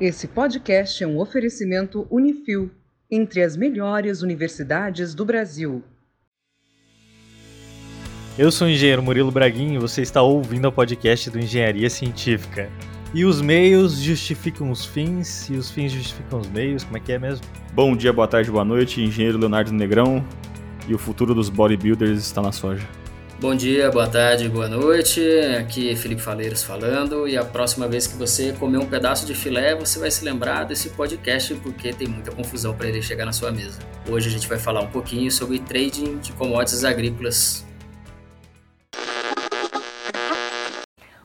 Esse podcast é um oferecimento Unifil, entre as melhores universidades do Brasil. Eu sou o engenheiro Murilo Braguinho e você está ouvindo o podcast do Engenharia Científica. E os meios justificam os fins e os fins justificam os meios, como é que é mesmo? Bom dia, boa tarde, boa noite, engenheiro Leonardo Negrão. E o futuro dos bodybuilders está na soja. Bom dia, boa tarde, boa noite. Aqui é Felipe Faleiros falando. E a próxima vez que você comer um pedaço de filé, você vai se lembrar desse podcast porque tem muita confusão para ele chegar na sua mesa. Hoje a gente vai falar um pouquinho sobre trading de commodities agrícolas.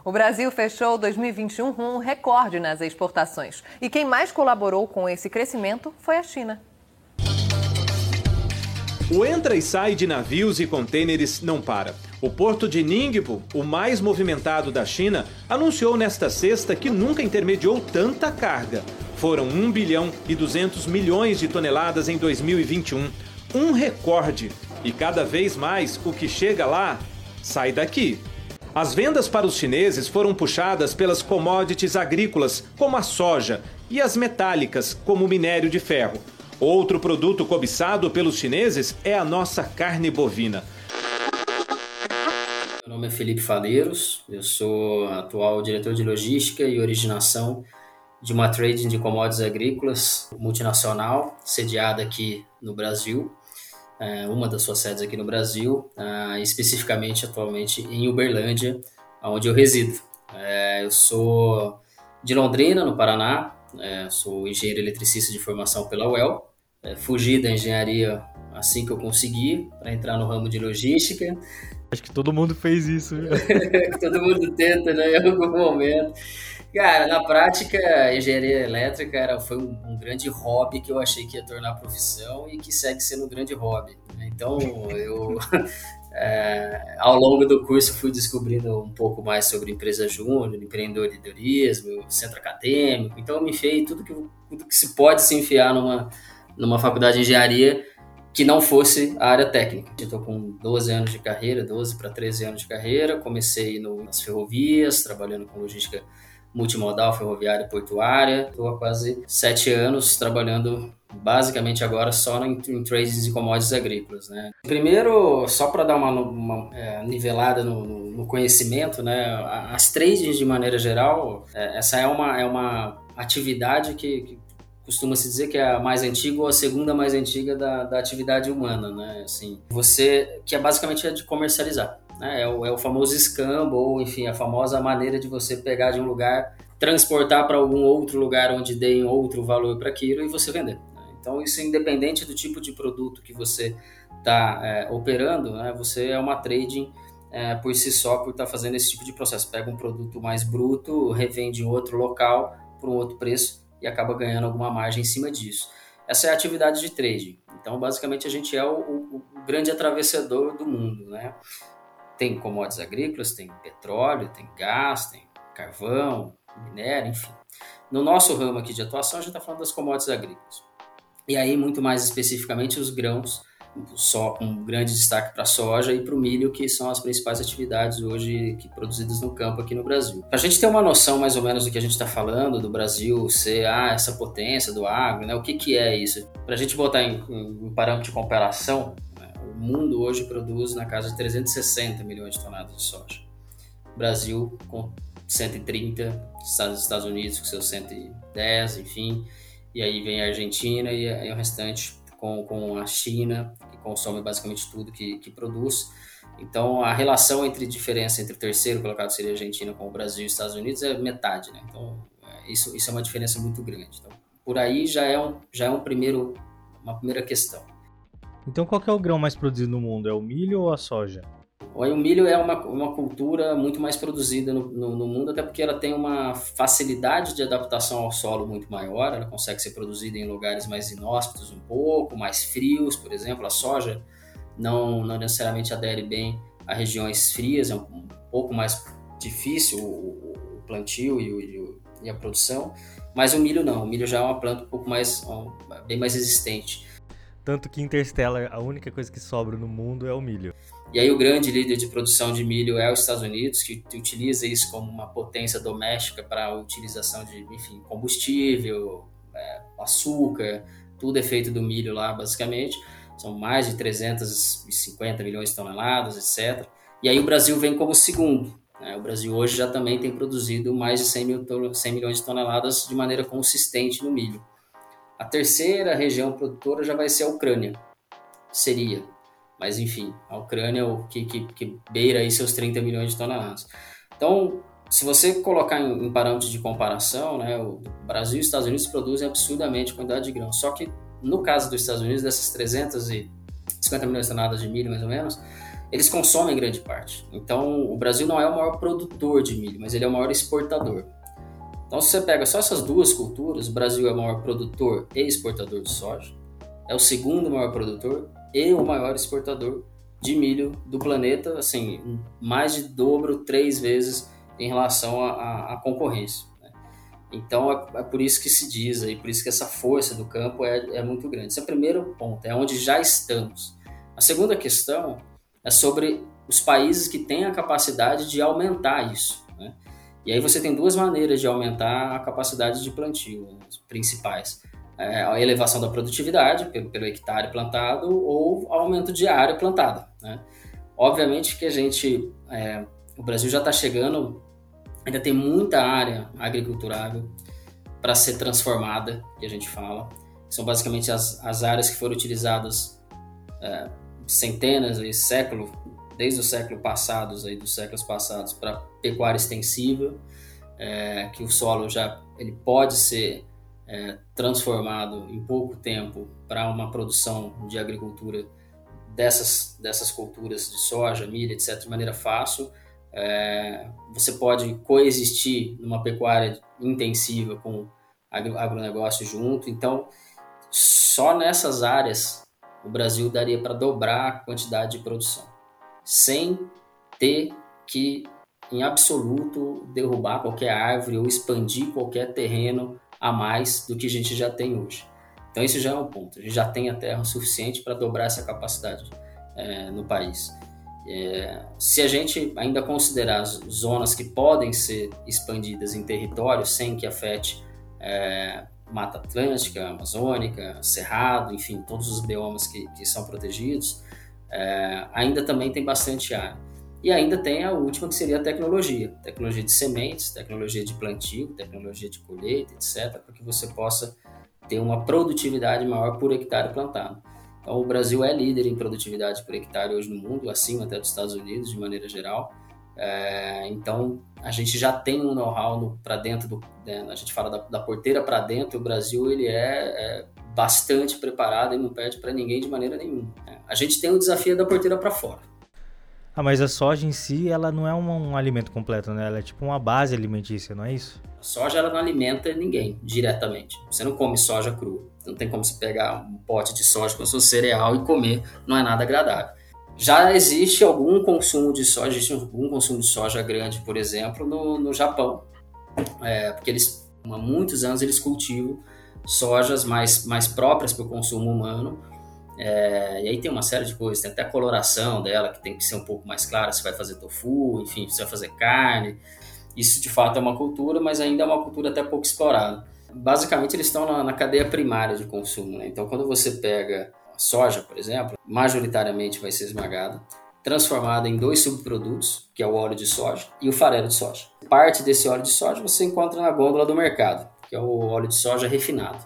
O Brasil fechou 2021 com um recorde nas exportações. E quem mais colaborou com esse crescimento foi a China. O entra e sai de navios e contêineres não para. O porto de Ningbo, o mais movimentado da China, anunciou nesta sexta que nunca intermediou tanta carga. Foram 1 bilhão e 200 milhões de toneladas em 2021. Um recorde. E cada vez mais o que chega lá sai daqui. As vendas para os chineses foram puxadas pelas commodities agrícolas, como a soja, e as metálicas, como o minério de ferro. Outro produto cobiçado pelos chineses é a nossa carne bovina. Meu nome é Felipe Faleiros, eu sou atual diretor de logística e originação de uma trading de commodities agrícolas multinacional, sediada aqui no Brasil, é, uma das suas sedes aqui no Brasil, é, especificamente atualmente em Uberlândia, onde eu resido. É, eu sou de Londrina, no Paraná, sou engenheiro eletricista de formação pela UEL, é, fugi da engenharia assim que eu consegui para entrar no ramo de logística. Acho que todo mundo fez isso. todo mundo tenta, né, em algum momento. Cara, na prática, a engenharia elétrica era, foi um, um, grande hobby que eu achei que ia tornar profissão e que segue sendo um grande hobby. Né? Então, eu, é, ao longo do curso, fui descobrindo um pouco mais sobre empresa júnior, empreendedorismo, centro acadêmico. Então, me enfiei tudo que, tudo que se pode se enfiar numa, numa faculdade de engenharia que não fosse a área técnica. Estou com 12 anos de carreira, 12 para 13 anos de carreira. Comecei no, nas ferrovias, trabalhando com logística multimodal, ferroviária e portuária. Estou há quase sete anos trabalhando basicamente agora só em, em trades e commodities agrícolas. Né? Primeiro, só para dar uma, uma é, nivelada no, no, conhecimento, né? as trades de maneira geral, é, essa é uma, é uma atividade que, que costuma-se dizer que é a mais antiga ou a segunda mais antiga da, da atividade humana, né? Assim, você, que é basicamente é de comercializar, né? É o, é o famoso escambo, ou enfim, a famosa maneira de você pegar de um lugar, transportar para algum outro lugar onde deem outro valor para aquilo e você vender. Então, isso é independente do tipo de produto que você está é, operando, né? Você é uma trading é, por si só, por estar tá fazendo esse tipo de processo. Pega um produto mais bruto, revende em outro local por um outro preço e acaba ganhando alguma margem em cima disso. Essa é a atividade de trading. Então, basicamente, a gente é o, o, o grande atravessador do mundo, né? Tem commodities agrícolas, tem petróleo, tem gás, tem carvão, minério, enfim. No nosso ramo aqui de atuação, a gente está falando das commodities agrícolas. E aí, muito mais especificamente, os grãos só com grande destaque para a soja e para o milho, que são as principais atividades hoje que produzidas no campo aqui no Brasil. Para a gente ter uma noção mais ou menos do que a gente está falando, do Brasil ser ah, essa potência do agro, né? o que, que é isso? Para a gente botar em, em, em, parâmetro de comparação, né? o mundo hoje produz na casa de 360 milhões de toneladas de soja. O Brasil com 130, Estados Unidos com seus 110, enfim, e aí vem a Argentina e, e o restante com, com a China, que consome basicamente tudo que, que produz. Então, a relação entre diferença entre o terceiro colocado seria a Argentina com o Brasil e os Estados Unidos é metade, né? Então, é, isso, isso é uma diferença muito grande. Então, por aí já é, um, já é um primeiro, uma primeira questão. Então, qual é o grão mais produzido no mundo? É o milho ou a soja? O milho é uma, uma cultura muito mais produzida no, no, no, mundo, até porque ela tem uma facilidade de adaptação ao solo muito maior, ela consegue ser produzida em lugares mais inóspitos um pouco, mais frios, por exemplo. A soja não, não necessariamente adere bem a regiões frias, é um, um pouco mais difícil o, o plantio e, o, e, a produção, mas o milho não, o milho já é uma planta um pouco mais, bem mais resistente. Tanto que Interstellar, a única coisa que sobra no mundo é o milho. E aí o grande líder de produção de milho é os Estados Unidos, que utiliza isso como uma potência doméstica para a utilização de, enfim, combustível, é, açúcar, tudo é feito do milho lá, basicamente. São mais de 350 milhões de toneladas, etc. E aí o Brasil vem como segundo. Né? O Brasil hoje já também tem produzido mais de 100, mil, 100 milhões de toneladas de maneira consistente no milho. A terceira região produtora já vai ser a Ucrânia. Seria. Mas enfim, a Ucrânia que, que, que beira aí seus 30 milhões de toneladas. Então, se você colocar em, em parâmetros de comparação, né, o Brasil e os Estados Unidos produzem absurdamente quantidade de grão. Só que no caso dos Estados Unidos, dessas 350 milhões de toneladas de milho, mais ou menos, eles consomem grande parte. Então, o Brasil não é o maior produtor de milho, mas ele é o maior exportador. Então, se você pega só essas duas culturas, o Brasil é o maior produtor e exportador de soja, é o segundo maior produtor e o maior exportador de milho do planeta, assim, mais de dobro, três vezes em relação à concorrência. Né? Então, é, é, por isso que se diz aí, por isso que essa força do campo é, é muito grande. Esse é o primeiro ponto, é onde já estamos. A segunda questão é sobre os países que têm a capacidade de aumentar isso. E aí você tem duas maneiras de aumentar a capacidade de plantio, as principais. É a elevação da produtividade pelo, pelo hectare plantado ou aumento de área plantada. Né? Obviamente que a gente, é, o Brasil já está chegando, ainda tem muita área agriculturável para ser transformada, que a gente fala. São basicamente as, as áreas que foram utilizadas é, centenas e século desde o século passados aí dos séculos passados para pecuária extensiva é, que o solo já ele pode ser é, transformado em pouco tempo para uma produção de agricultura dessas dessas culturas de soja milho etc de maneira fácil. É, você pode coexistir numa pecuária intensiva com agronegócio junto. Então só nessas áreas o Brasil daria para dobrar a quantidade de produção sem ter que, em absoluto, derrubar qualquer árvore ou expandir qualquer terreno a mais do que a gente já tem hoje. Então, isso já é um ponto. A gente já tem a terra suficiente para dobrar essa capacidade é, no país. É, se a gente ainda considerar as zonas que podem ser expandidas em território sem que afete é, Mata Atlântica, Amazônica, Cerrado, enfim, todos os biomas que, que são protegidos, é, ainda também tem bastante área. E ainda tem a última que seria a tecnologia, tecnologia de sementes, tecnologia de plantio, tecnologia de colheita, etc, para que você possa ter uma produtividade maior por hectare plantado. Então, o Brasil é líder em produtividade por hectare hoje no mundo, acima até dos Estados Unidos de maneira geral. É, então, a gente já tem um know-how para dentro do, né, a gente fala da, da porteira para dentro. O Brasil ele é, é bastante preparado e não perde para ninguém de maneira nenhuma. A gente tem o desafio da porteira para fora. Ah, mas a soja em si, ela não é um, um, alimento completo, né? Ela é tipo uma base alimentícia, não é isso? A soja, ela não alimenta ninguém diretamente. Você não come soja crua. Não tem como você pegar um pote de soja com seu cereal e comer. Não é nada agradável. Já existe algum consumo de soja, existe algum consumo de soja grande, por exemplo, no, no Japão. É, porque eles, há muitos anos, eles cultivam sojas mais, mais próprias para o consumo humano. É, e aí tem uma série de coisas, tem até a coloração dela, que tem que ser um pouco mais clara, se vai fazer tofu, enfim, se vai fazer carne. Isso de fato é uma cultura, mas ainda é uma cultura até pouco explorada. Basicamente, eles estão na, na cadeia primária de consumo. Né? Então, quando você pega a soja, por exemplo, majoritariamente vai ser esmagada, transformada em dois subprodutos, que é o óleo de soja e o farelo de soja. Parte desse óleo de soja você encontra na gôndola do mercado que é o óleo de soja refinado.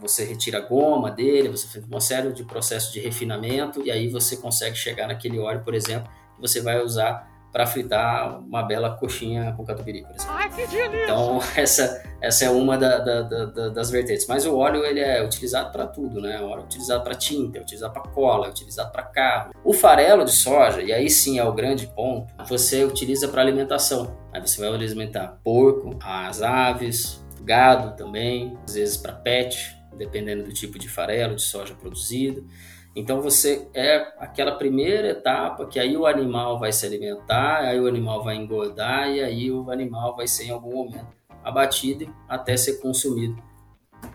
Você retira a goma dele, você faz uma série de processos de refinamento e aí você consegue chegar naquele óleo, por exemplo, que você vai usar para fritar uma bela coxinha com catupiry, por exemplo. Ai, que delícia! Então, essa, essa é uma da, da, da, das vertentes. Mas o óleo ele é utilizado para tudo, né? O óleo é utilizado para tinta, é utilizado para cola, é utilizado para carro. O farelo de soja, e aí sim é o grande ponto, você utiliza para alimentação. Aí você vai alimentar porco, as aves, gado também, às vezes para pet, dependendo do tipo de farelo de soja produzido. Então você é aquela primeira etapa que aí o animal vai se alimentar, aí o animal vai engordar e aí o animal vai ser em algum momento abatido até ser consumido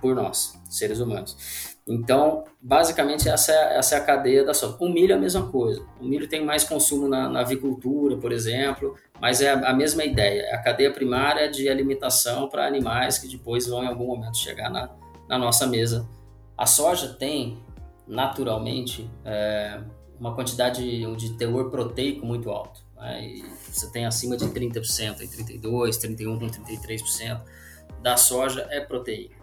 por nós, seres humanos. Então, basicamente, essa é, essa é a cadeia da soja. O milho é a mesma coisa. O milho tem mais consumo na, na avicultura, por exemplo, mas é a, a, mesma ideia. É a cadeia primária de alimentação para animais que depois vão, em algum momento, chegar na, na nossa mesa. A soja tem, naturalmente, é, uma quantidade de teor proteico muito alto. Né? você tem acima de 30%, 32%, 31%, 33% da soja é proteína.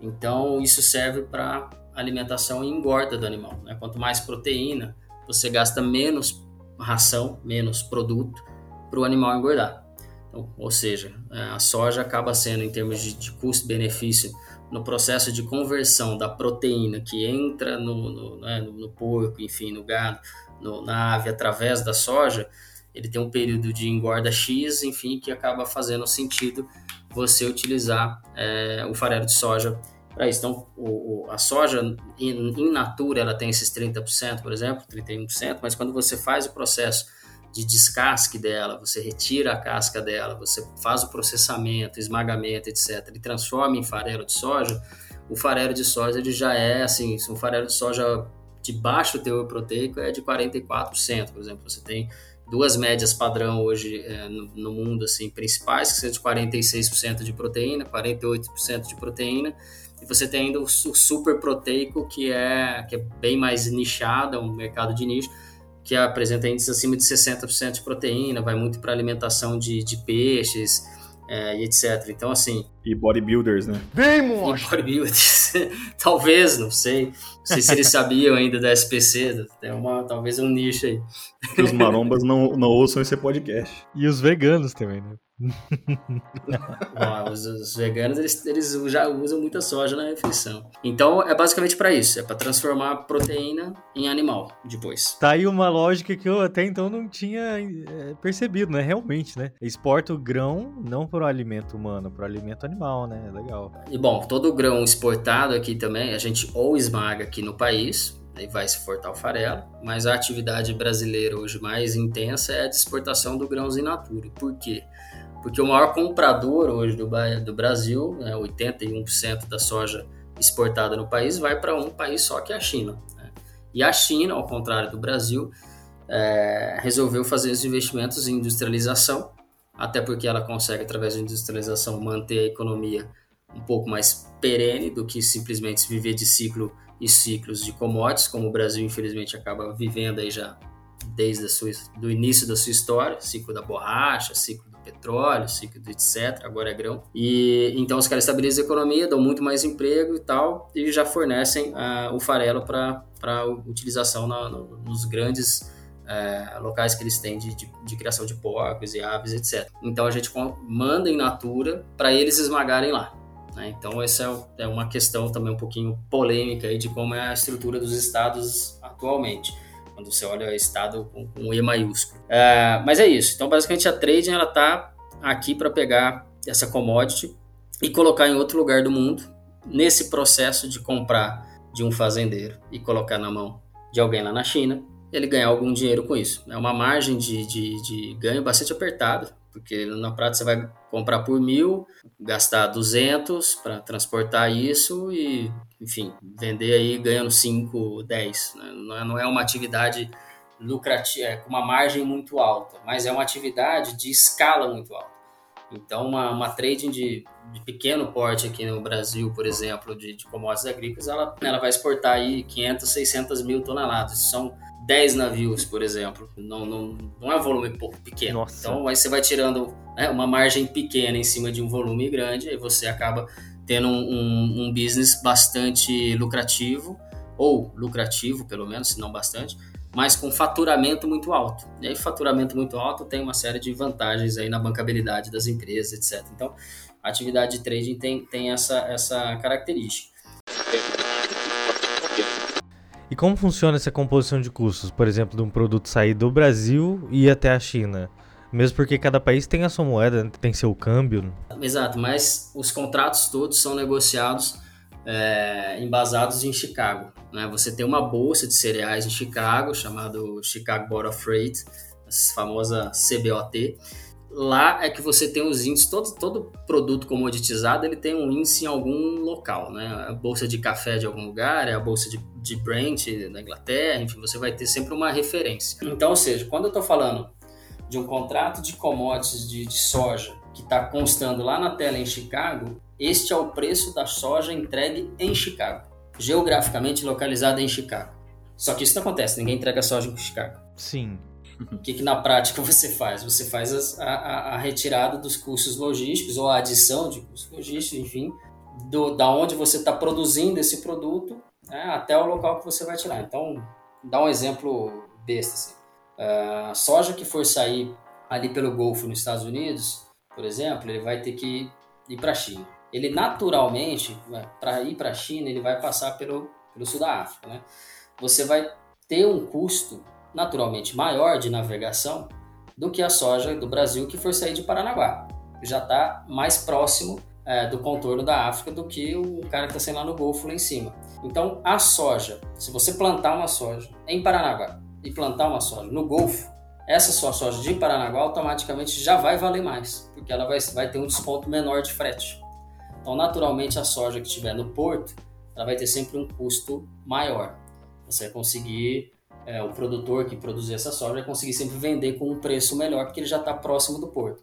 Então, isso serve para alimentação e engorda do animal. Né? Quanto mais proteína, você gasta menos ração, menos produto para o animal engordar. Então, ou seja, é, a soja acaba sendo, em termos de, de custo-benefício, no processo de conversão da proteína que entra no, no, né, no porco, enfim, no gado, no, na ave, através da soja, ele tem um período de engorda X, enfim, que acaba fazendo sentido você utilizar é, o farelo de soja para isso. Então, o, o, a soja in natura ela tem esses 30%, por exemplo, 31%, mas quando você faz o processo de descasque dela, você retira a casca dela, você faz o processamento, esmagamento, etc., e transforma em farelo de soja, o farelo de soja ele já é assim, um farelo de soja de baixo teor proteico é de 44%, por exemplo, você tem duas médias padrão hoje é, no, no, mundo assim principais que são de 46% de proteína, 48% de proteína e você tem ainda o, o super proteico, que é, que é bem mais nichado, é um mercado de nicho, que apresenta índices acima de 60% de proteína, vai muito para alimentação de, de peixes é, e etc. Então, assim. E bodybuilders, né? Bem, monstro! bodybuilders. talvez, não sei. Não sei se eles sabiam ainda da SPC, tem uma, talvez um nicho aí. Que os marombas não, não ouçam esse podcast. E os veganos também, né? Os, os, veganos eles, eles já usam muita soja na refeição. Então é basicamente para isso, é para transformar proteína em animal depois. Tá aí uma lógica que eu até então não tinha é, percebido, né? Realmente, né? Exporta o grão não para o alimento humano, para o alimento animal, né? Legal. E bom, todo o grão exportado aqui também a gente ou esmaga aqui no país, aí vai se exportar o farelo, mas a atividade brasileira hoje mais intensa é a de exportação do grãos in natura. Por quê? porque o maior comprador hoje do, do Brasil, né, 81% da soja exportada no país, vai para um país só que é a China. Né? E a China, ao contrário do Brasil, é, resolveu fazer os investimentos em industrialização, até porque ela consegue, através da industrialização, manter a economia um pouco mais perene do que simplesmente viver de ciclo e ciclos de commodities, como o Brasil, infelizmente, acaba vivendo aí já desde o do início da sua história, ciclo da borracha, ciclo petróleo, ciclo de etc, agora é grão. E então os caras estabilizam a economia, dão muito mais emprego e tal, e já fornecem uh, o farelo para utilização na, no, nos grandes uh, locais que eles têm de, de, de, criação de porcos e aves, etc. Então a gente manda em natura para eles esmagarem lá. Né? Então essa é, é uma questão também um pouquinho polêmica aí de como é a estrutura dos estados atualmente quando você olha o estado com, com E maiúsculo. É, mas é isso. Então, basicamente, a trading ela está aqui para pegar essa commodity e colocar em outro lugar do mundo, nesse processo de comprar de um fazendeiro e colocar na mão de alguém lá na China, ele ganhar algum dinheiro com isso. É uma margem de, de, de ganho bastante apertada, porque na prática você vai comprar por mil, gastar 200 para transportar isso e, enfim, vender aí ganhando 5, 10. Né? Não é uma atividade lucrativa, é com uma margem muito alta, mas é uma atividade de escala muito alta. Então, uma, uma trading de, de pequeno porte aqui no Brasil, por exemplo, de, de commodities agrícolas, ela, ela vai exportar aí 500, 600 mil toneladas. São 10 navios, por exemplo. Não, não, não é um volume pequeno. Nossa. Então aí você vai tirando né, uma margem pequena em cima de um volume grande e você acaba tendo um, um, um, business bastante lucrativo, ou lucrativo pelo menos, se não bastante, mas com faturamento muito alto. E aí faturamento muito alto tem uma série de vantagens aí na bancabilidade das empresas, etc. Então a atividade de trading tem, tem essa, essa característica. E como funciona essa composição de custos, por exemplo, de um produto sair do Brasil e ir até a China? Mesmo porque cada país tem a sua moeda, tem seu câmbio. Exato, mas os contratos todos são negociados é, embasados em Chicago. Né? Você tem uma bolsa de cereais em Chicago, chamado Chicago Board of Freight, a famosa CBOT, lá é que você tem os índices, todo, todo produto comoditizado ele tem um índice em algum local, né? A bolsa de café de algum lugar, é a bolsa de, de Brent da Inglaterra, enfim, você vai ter sempre uma referência. Então, ou seja, quando eu estou falando de um contrato de commodities de, de soja que está constando lá na tela em Chicago, este é o preço da soja entregue em Chicago, geograficamente localizada em Chicago. Só que isso não acontece, ninguém entrega soja em Chicago. Sim. O que, que na prática você faz? Você faz as, a, a, retirada dos custos logísticos ou a adição de custos logísticos, enfim, do, da onde você está produzindo esse produto né, até o local que você vai tirar. Então, dá um exemplo besta. Assim. Uh, soja que for sair ali pelo Golfo nos Estados Unidos, por exemplo, ele vai ter que ir para a China. Ele naturalmente, para ir para a China, ele vai passar pelo, pelo sul da África. Né? Você vai ter um custo naturalmente maior de navegação do que a soja do Brasil que for sair de Paranaguá. Já está mais próximo é, do contorno da África do que o cara que está saindo lá no Golfo lá em cima. Então, a soja, se você plantar uma soja em Paranaguá e plantar uma soja no Golfo, essa sua soja de Paranaguá automaticamente já vai valer mais, porque ela vai, vai ter um desconto menor de frete. Então, naturalmente, a soja que estiver no porto, ela vai ter sempre um custo maior. Você vai conseguir é, o produtor que produzir essa soja conseguir sempre vender com um preço melhor, porque ele já está próximo do porto.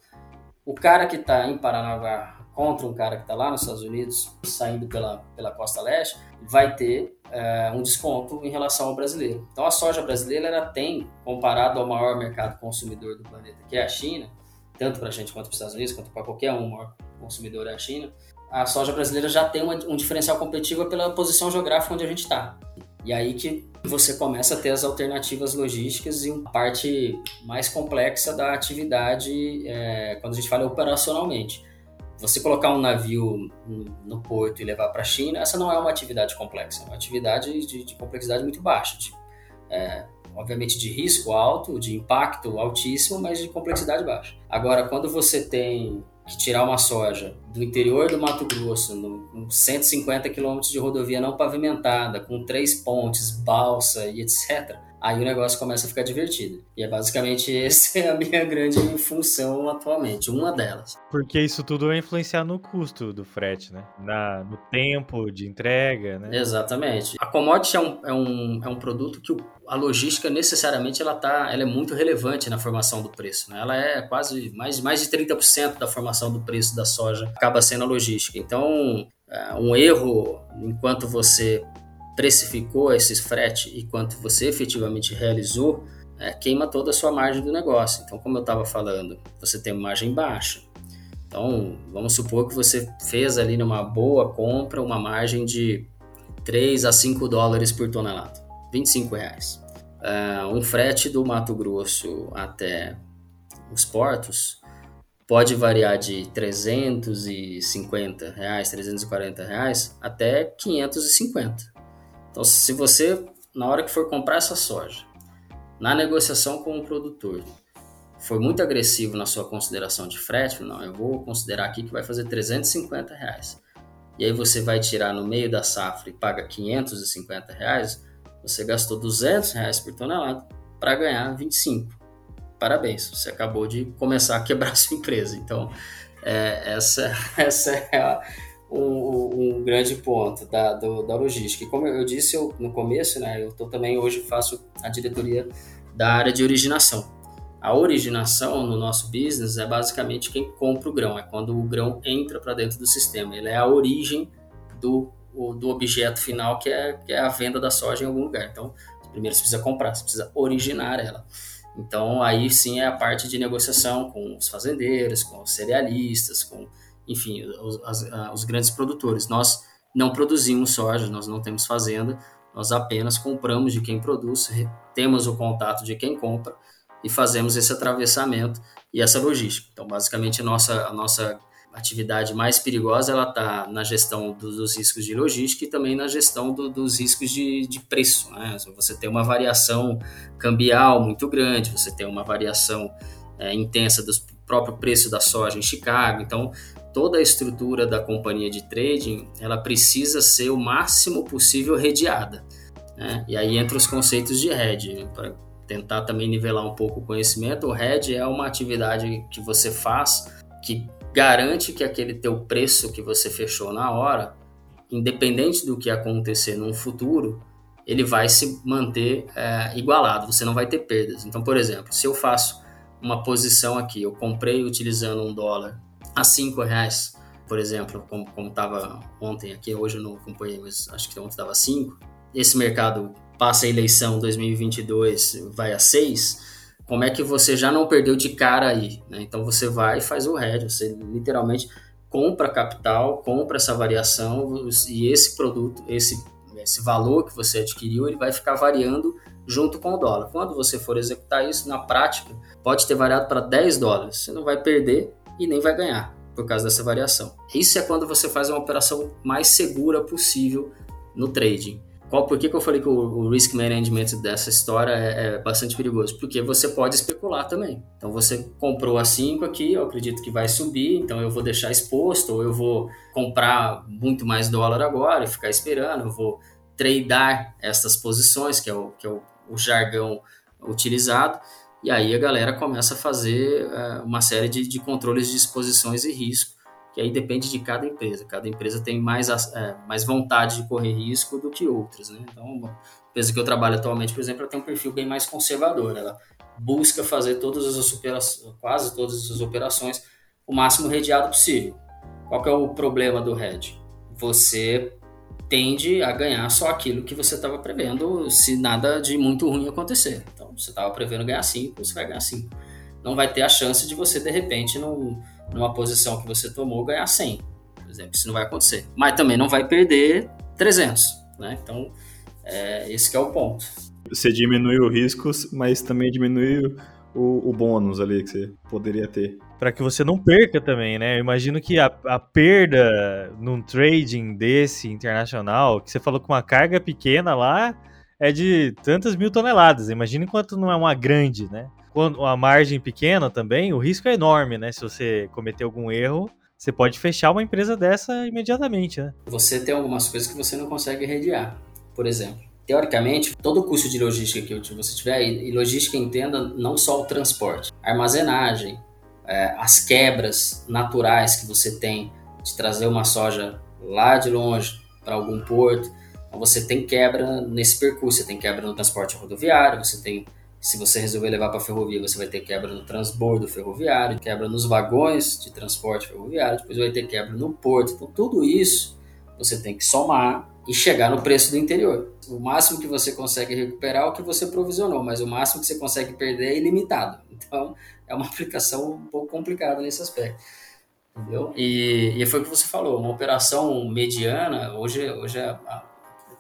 O cara que está em Paranaguá contra um cara que está lá nos Estados Unidos, saindo pela, pela costa leste, vai ter é, um desconto em relação ao brasileiro. Então a soja brasileira ela tem, comparado ao maior mercado consumidor do planeta, que é a China, tanto para a gente quanto para os Estados Unidos, quanto para qualquer um, o maior consumidor é a China, a soja brasileira já tem um diferencial competitivo pela posição geográfica onde a gente está. E aí que você começa a ter as alternativas logísticas e uma parte mais complexa da atividade é, quando a gente fala operacionalmente. Você colocar um navio no porto e levar para a China, essa não é uma atividade complexa, é uma atividade de, de complexidade muito baixa. De, é, obviamente de risco alto, de impacto altíssimo, mas de complexidade baixa. Agora, quando você tem tirar uma soja do interior do Mato Grosso, no, 150 quilômetros de rodovia não pavimentada, com três pontes, balsa e etc., aí o negócio começa a ficar divertido. E é basicamente essa é a minha grande função atualmente, uma delas. Porque isso tudo vai influenciar no custo do frete, né? Na, no tempo de entrega, né? Exatamente. A commodity é um, é um, é um produto que a logística necessariamente ela, tá, ela é muito relevante na formação do preço. Né? Ela é quase mais, mais de 30% da formação do preço da soja acaba sendo a logística. Então, é, um erro enquanto você precificou esses frete e quanto você efetivamente realizou, é, queima toda a sua margem do negócio. Então, como eu estava falando, você tem margem baixa. Então, vamos supor que você fez ali numa boa compra uma margem de 3 a 5 dólares por tonelada, 25 reais. Uh, um frete do Mato Grosso até os portos pode variar de 350 reais, 340 reais até 550. Então, se você, na hora que for comprar essa soja, na negociação com o produtor, foi muito agressivo na sua consideração de frete, não, eu vou considerar aqui que vai fazer 350 reais. E aí você vai tirar no meio da safra e paga 550 reais, você gastou 200 reais por tonelada para ganhar 25. Parabéns, você acabou de começar a quebrar sua empresa. Então, é, essa, essa é a, um, um grande ponto da, do, da logística. E como eu disse eu, no começo, né, eu tô também hoje faço a diretoria da área de originação. A originação no nosso business é basicamente quem compra o grão, é quando o grão entra para dentro do sistema. Ele é a origem do, do objeto final, que é, que é a venda da soja em algum lugar. Então, primeiro você precisa comprar, você precisa originar ela. Então, aí sim é a parte de negociação com os fazendeiros, com os cerealistas, com enfim, os, as, os grandes produtores. Nós não produzimos soja, nós não temos fazenda, nós apenas compramos de quem produz, temos o contato de quem compra e fazemos esse atravessamento e essa logística. Então, basicamente, a nossa, a nossa atividade mais perigosa ela está na gestão dos, riscos de logística e também na gestão do, dos riscos de, de preço. Né? Você tem uma variação cambial muito grande, você tem uma variação é, intensa do próprio preço da soja em Chicago. Então, toda a estrutura da companhia de trading ela precisa ser o máximo possível redeada. Né? E aí entra os conceitos de hedge. Para tentar também nivelar um pouco o conhecimento, o hedge é uma atividade que você faz que garante que aquele teu preço que você fechou na hora, independente do que acontecer no futuro, ele vai se manter é, igualado, você não vai ter perdas. Então, por exemplo, se eu faço uma posição aqui, eu comprei utilizando um dólar a cinco reais, por exemplo, como estava ontem aqui, hoje eu não acompanhei, mas acho que ontem estava cinco. Esse mercado passa a eleição 2022, vai a seis. Como é que você já não perdeu de cara aí? Né? Então você vai e faz o hedge, você literalmente compra capital, compra essa variação e esse produto, esse esse valor que você adquiriu, ele vai ficar variando junto com o dólar. Quando você for executar isso na prática, pode ter variado para 10 dólares. Você não vai perder e nem vai ganhar por causa dessa variação. Isso é quando você faz uma operação mais segura possível no trading. Qual, por que, que eu falei que o, o risk management dessa história é, é, bastante perigoso? Porque você pode especular também. Então você comprou a 5 aqui, eu acredito que vai subir, então eu vou deixar exposto, ou eu vou comprar muito mais dólar agora e ficar esperando, eu vou tradear essas posições, que é o, que é o, o jargão utilizado, e aí a galera começa a fazer uh, uma série de, de, controles de exposições e risco, que aí depende de cada empresa. Cada empresa tem mais, uh, mais vontade de correr risco do que outras. Né? Então, a empresa que eu trabalho atualmente, por exemplo, ela tem um perfil bem mais conservador. Ela busca fazer todas as operações, quase todas as operações o máximo redeado possível. Qual é o problema do hedge? Você tende a ganhar só aquilo que você estava prevendo se nada de muito ruim acontecer. Então, você estava prevendo ganhar 5, você vai ganhar 5. Não vai ter a chance de você, de repente, num, numa posição que você tomou, ganhar 100. Por exemplo, isso não vai acontecer. Mas também não vai perder 300. Né? Então, é, esse é o ponto. Você diminui o risco, mas também diminui o, o bônus ali que você poderia ter para que você não perca também, né? Eu imagino que a, a, perda num trading desse internacional, que você falou com uma carga pequena lá, é de tantas mil toneladas. Imagina enquanto não é uma grande, né? Quando a margem pequena também, o risco é enorme, né? Se você cometer algum erro, você pode fechar uma empresa dessa imediatamente, né? Você tem algumas coisas que você não consegue redear. Por exemplo, teoricamente, todo o custo de logística que você tiver, e logística entenda não só o transporte, armazenagem, é, as quebras naturais que você tem de trazer uma soja lá de longe para algum porto. Então você tem quebra nesse percurso, você tem quebra no transporte rodoviário, você tem, se você resolver levar para ferrovia, você vai ter quebra no transbordo ferroviário, quebra nos vagões de transporte ferroviário, depois vai ter quebra no porto. Então tudo isso você tem que somar e chegar no preço do interior. O máximo que você consegue recuperar é o que você provisionou, mas o máximo que você consegue perder é ilimitado. Então, é uma aplicação um pouco complicada nesse aspecto. Entendeu? E, e foi o que você falou, uma operação mediana, hoje, hoje a, a,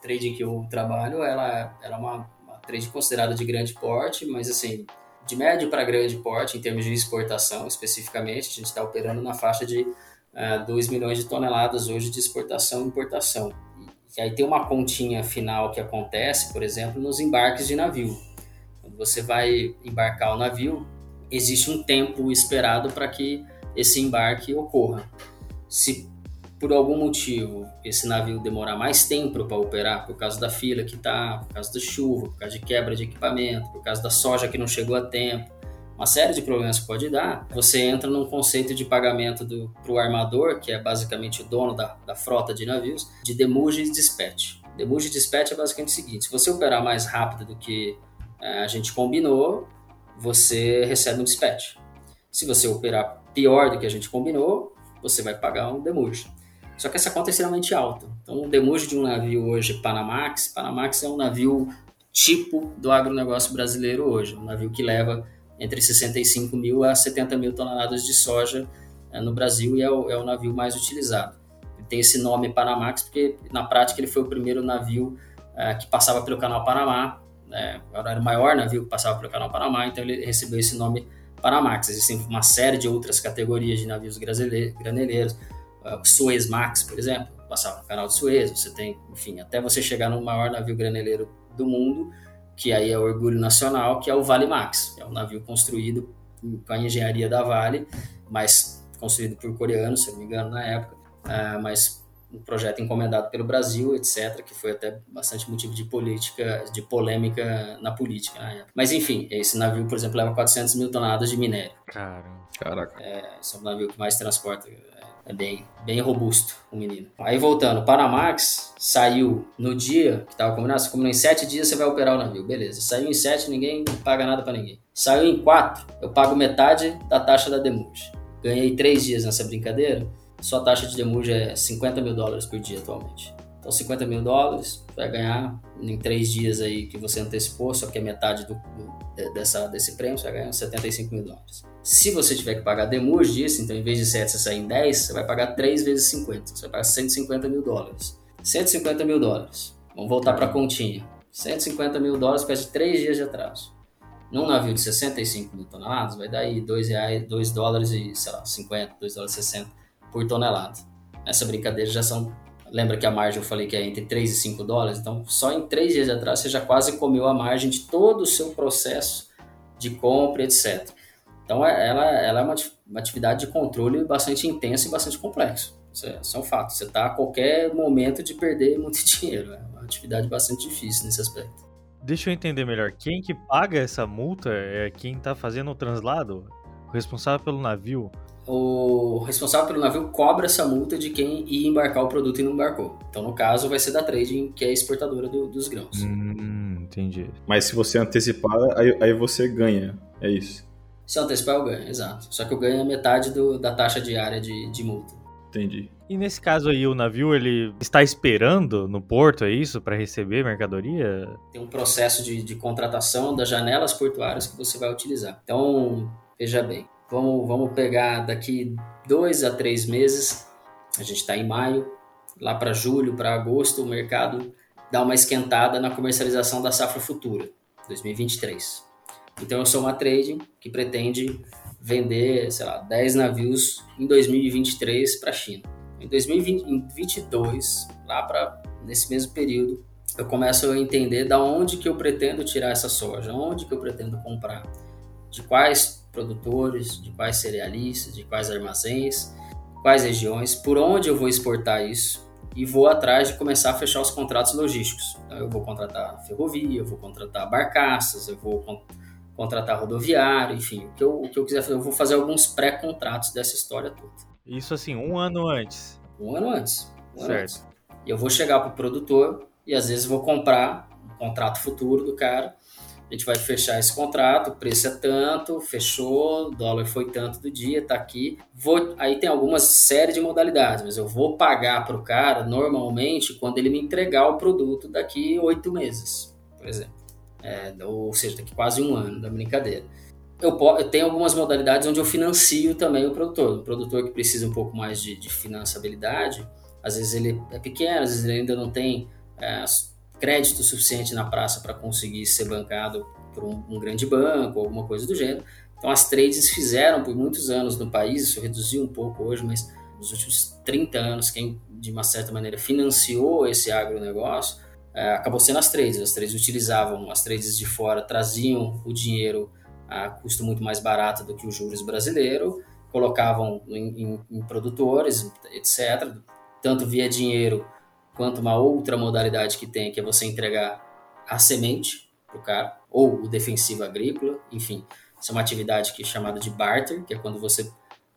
trading que eu trabalho, ela, ela é uma, uma trade considerada de grande porte, mas assim, de médio para grande porte, em termos de exportação especificamente, a gente está operando na faixa de uh, é, 2 milhões de toneladas hoje de exportação e importação. E aí tem uma continha final que acontece, por exemplo, nos embarques de navio. Quando você vai embarcar o navio, existe um tempo esperado para que esse embarque ocorra. Se por algum motivo esse navio demorar mais tempo para operar, por causa da fila que está, por causa da chuva, por causa de quebra de equipamento, por causa da soja que não chegou a tempo, uma série de problemas que pode dar, você entra num conceito de pagamento para o armador, que é basicamente o dono da, da frota de navios, de demurge e dispatch. Demurge e dispatch é basicamente o seguinte: se você operar mais rápido do que é, a gente combinou, você recebe um dispatch. Se você operar pior do que a gente combinou, você vai pagar um demurge. Só que essa conta é extremamente alta. Então, o demurge de um navio hoje, Panamax, Panamax é um navio tipo do agronegócio brasileiro hoje, um navio que leva entre 65 mil a 70 mil toneladas de soja é, no Brasil e é o, é o, navio mais utilizado. Ele tem esse nome Panamax porque, na prática, ele foi o primeiro navio é, que passava pelo canal Panamá né, era o maior navio que passava pelo canal Panamá, então ele recebeu esse nome Panamax. Existem uma série de outras categorias de navios graneleiros, uh, Suez Max, por exemplo, passava no canal de Suez, você tem, enfim, até você chegar no maior navio graneleiro do mundo, que aí é o orgulho nacional, que é o Vale Max, é um navio construído com a engenharia da Vale, mas construído por coreanos, se não me engano, na época, uh, mas um projeto encomendado pelo Brasil, etc., que foi até bastante motivo de política, de polêmica na política época. Mas enfim, esse navio, por exemplo, leva 400 mil toneladas de minério. Caramba. Caraca. É, esse é o navio que mais transporta. É bem, bem robusto o menino. Aí voltando, o Panamax saiu no dia que estava combinado. Você combinou em sete dias, você vai operar o navio. Beleza. Saiu em sete, ninguém paga nada para ninguém. Saiu em quatro, eu pago metade da taxa da demurge. Ganhei três dias nessa brincadeira. Sua taxa de demurge é 50 mil dólares por dia atualmente. Então, 50 mil dólares, vai ganhar em três dias aí que você antecipou, só que é metade do, dessa, desse prêmio, você vai ganhar 75 mil dólares. Se você tiver que pagar demurge disso, então em vez de 7 você sair em 10, você vai pagar 3 vezes 50. Você vai pagar 150 mil dólares. 150 mil dólares. Vamos voltar para a continha. 150 mil dólares por causa de 3 dias de atraso. Num navio de 65 mil toneladas, vai dar aí 2, reais, 2 dólares e, sei lá, 50, 2 dólares e 60 por tonelada. Essa brincadeira já são Lembra que a margem eu falei que é entre 3 e 5 dólares? Então, só em 3 dias atrás você já quase comeu a margem de todo o seu processo de compra, etc. Então, é, ela, ela é uma, uma atividade de controle bastante intensa e bastante complexo. Isso é, isso é um fato. Você está a qualquer momento de perder muito dinheiro. É uma atividade bastante difícil nesse aspecto. Deixa eu entender melhor. Quem que paga essa multa é quem está fazendo o translado? O responsável pelo navio? O responsável pelo navio cobra essa multa de quem ia embarcar o produto e não embarcou. Então, no caso, vai ser da Trading, que é a exportadora do, dos grãos. Hum, entendi. Mas se você antecipar, aí, aí você ganha, é isso? Se eu antecipar, eu ganho, exato. Só que eu ganho a metade do, da taxa diária de, de multa. Entendi. E nesse caso aí, o navio ele está esperando no porto, é isso, para receber mercadoria? Tem um processo de, de contratação das janelas portuárias que você vai utilizar. Então, veja bem, Vamos, vamos pegar daqui dois a três meses, a gente está em maio, lá para julho, para agosto, o mercado dá uma esquentada na comercialização da safra futura, 2023. Então eu sou uma trading que pretende vender, sei lá, 10 navios em 2023 para a China. Em 2022, lá para nesse mesmo período, eu começo a entender da onde que eu pretendo tirar essa soja, onde que eu pretendo comprar, de quais produtores, de quais cerealistas, de quais armazéns, quais regiões, por onde eu vou exportar isso e vou atrás de começar a fechar os contratos logísticos. Então, eu vou contratar ferrovia, eu vou contratar barcaças, eu vou con contratar rodoviário, enfim, o que, eu, o que eu quiser fazer, eu vou fazer alguns pré-contratos dessa história toda. Isso assim, um ano antes? Um ano antes. Um certo. Ano antes. E eu vou chegar para o produtor e às vezes vou comprar um contrato futuro do cara a gente vai fechar esse contrato, o preço é tanto, fechou, dólar foi tanto do dia, tá aqui. Vou, aí tem algumas série de modalidades, mas eu vou pagar para o cara normalmente quando ele me entregar o produto daqui oito meses, por exemplo. É, ou seja, daqui quase um ano da brincadeira. Eu, eu, tenho algumas modalidades onde eu financio também o produtor. O produtor que precisa um pouco mais de, de financiabilidade, às vezes ele é pequeno, às vezes ele ainda não tem é, crédito suficiente na praça para conseguir ser bancado por um, um, grande banco, alguma coisa do gênero. Então as trades fizeram por muitos anos no país, isso reduziu um pouco hoje, mas nos últimos 30 anos, quem de uma certa maneira financiou esse agronegócio é, acabou sendo as trades. As trades utilizavam, as trades de fora traziam o dinheiro a custo muito mais barato do que o juros brasileiro, colocavam em, em, em produtores, etc., tanto via dinheiro quanto uma outra modalidade que tem, que é você entregar a semente para o cara, ou o defensivo agrícola, enfim. Isso é uma atividade que é chamada de barter, que é quando você...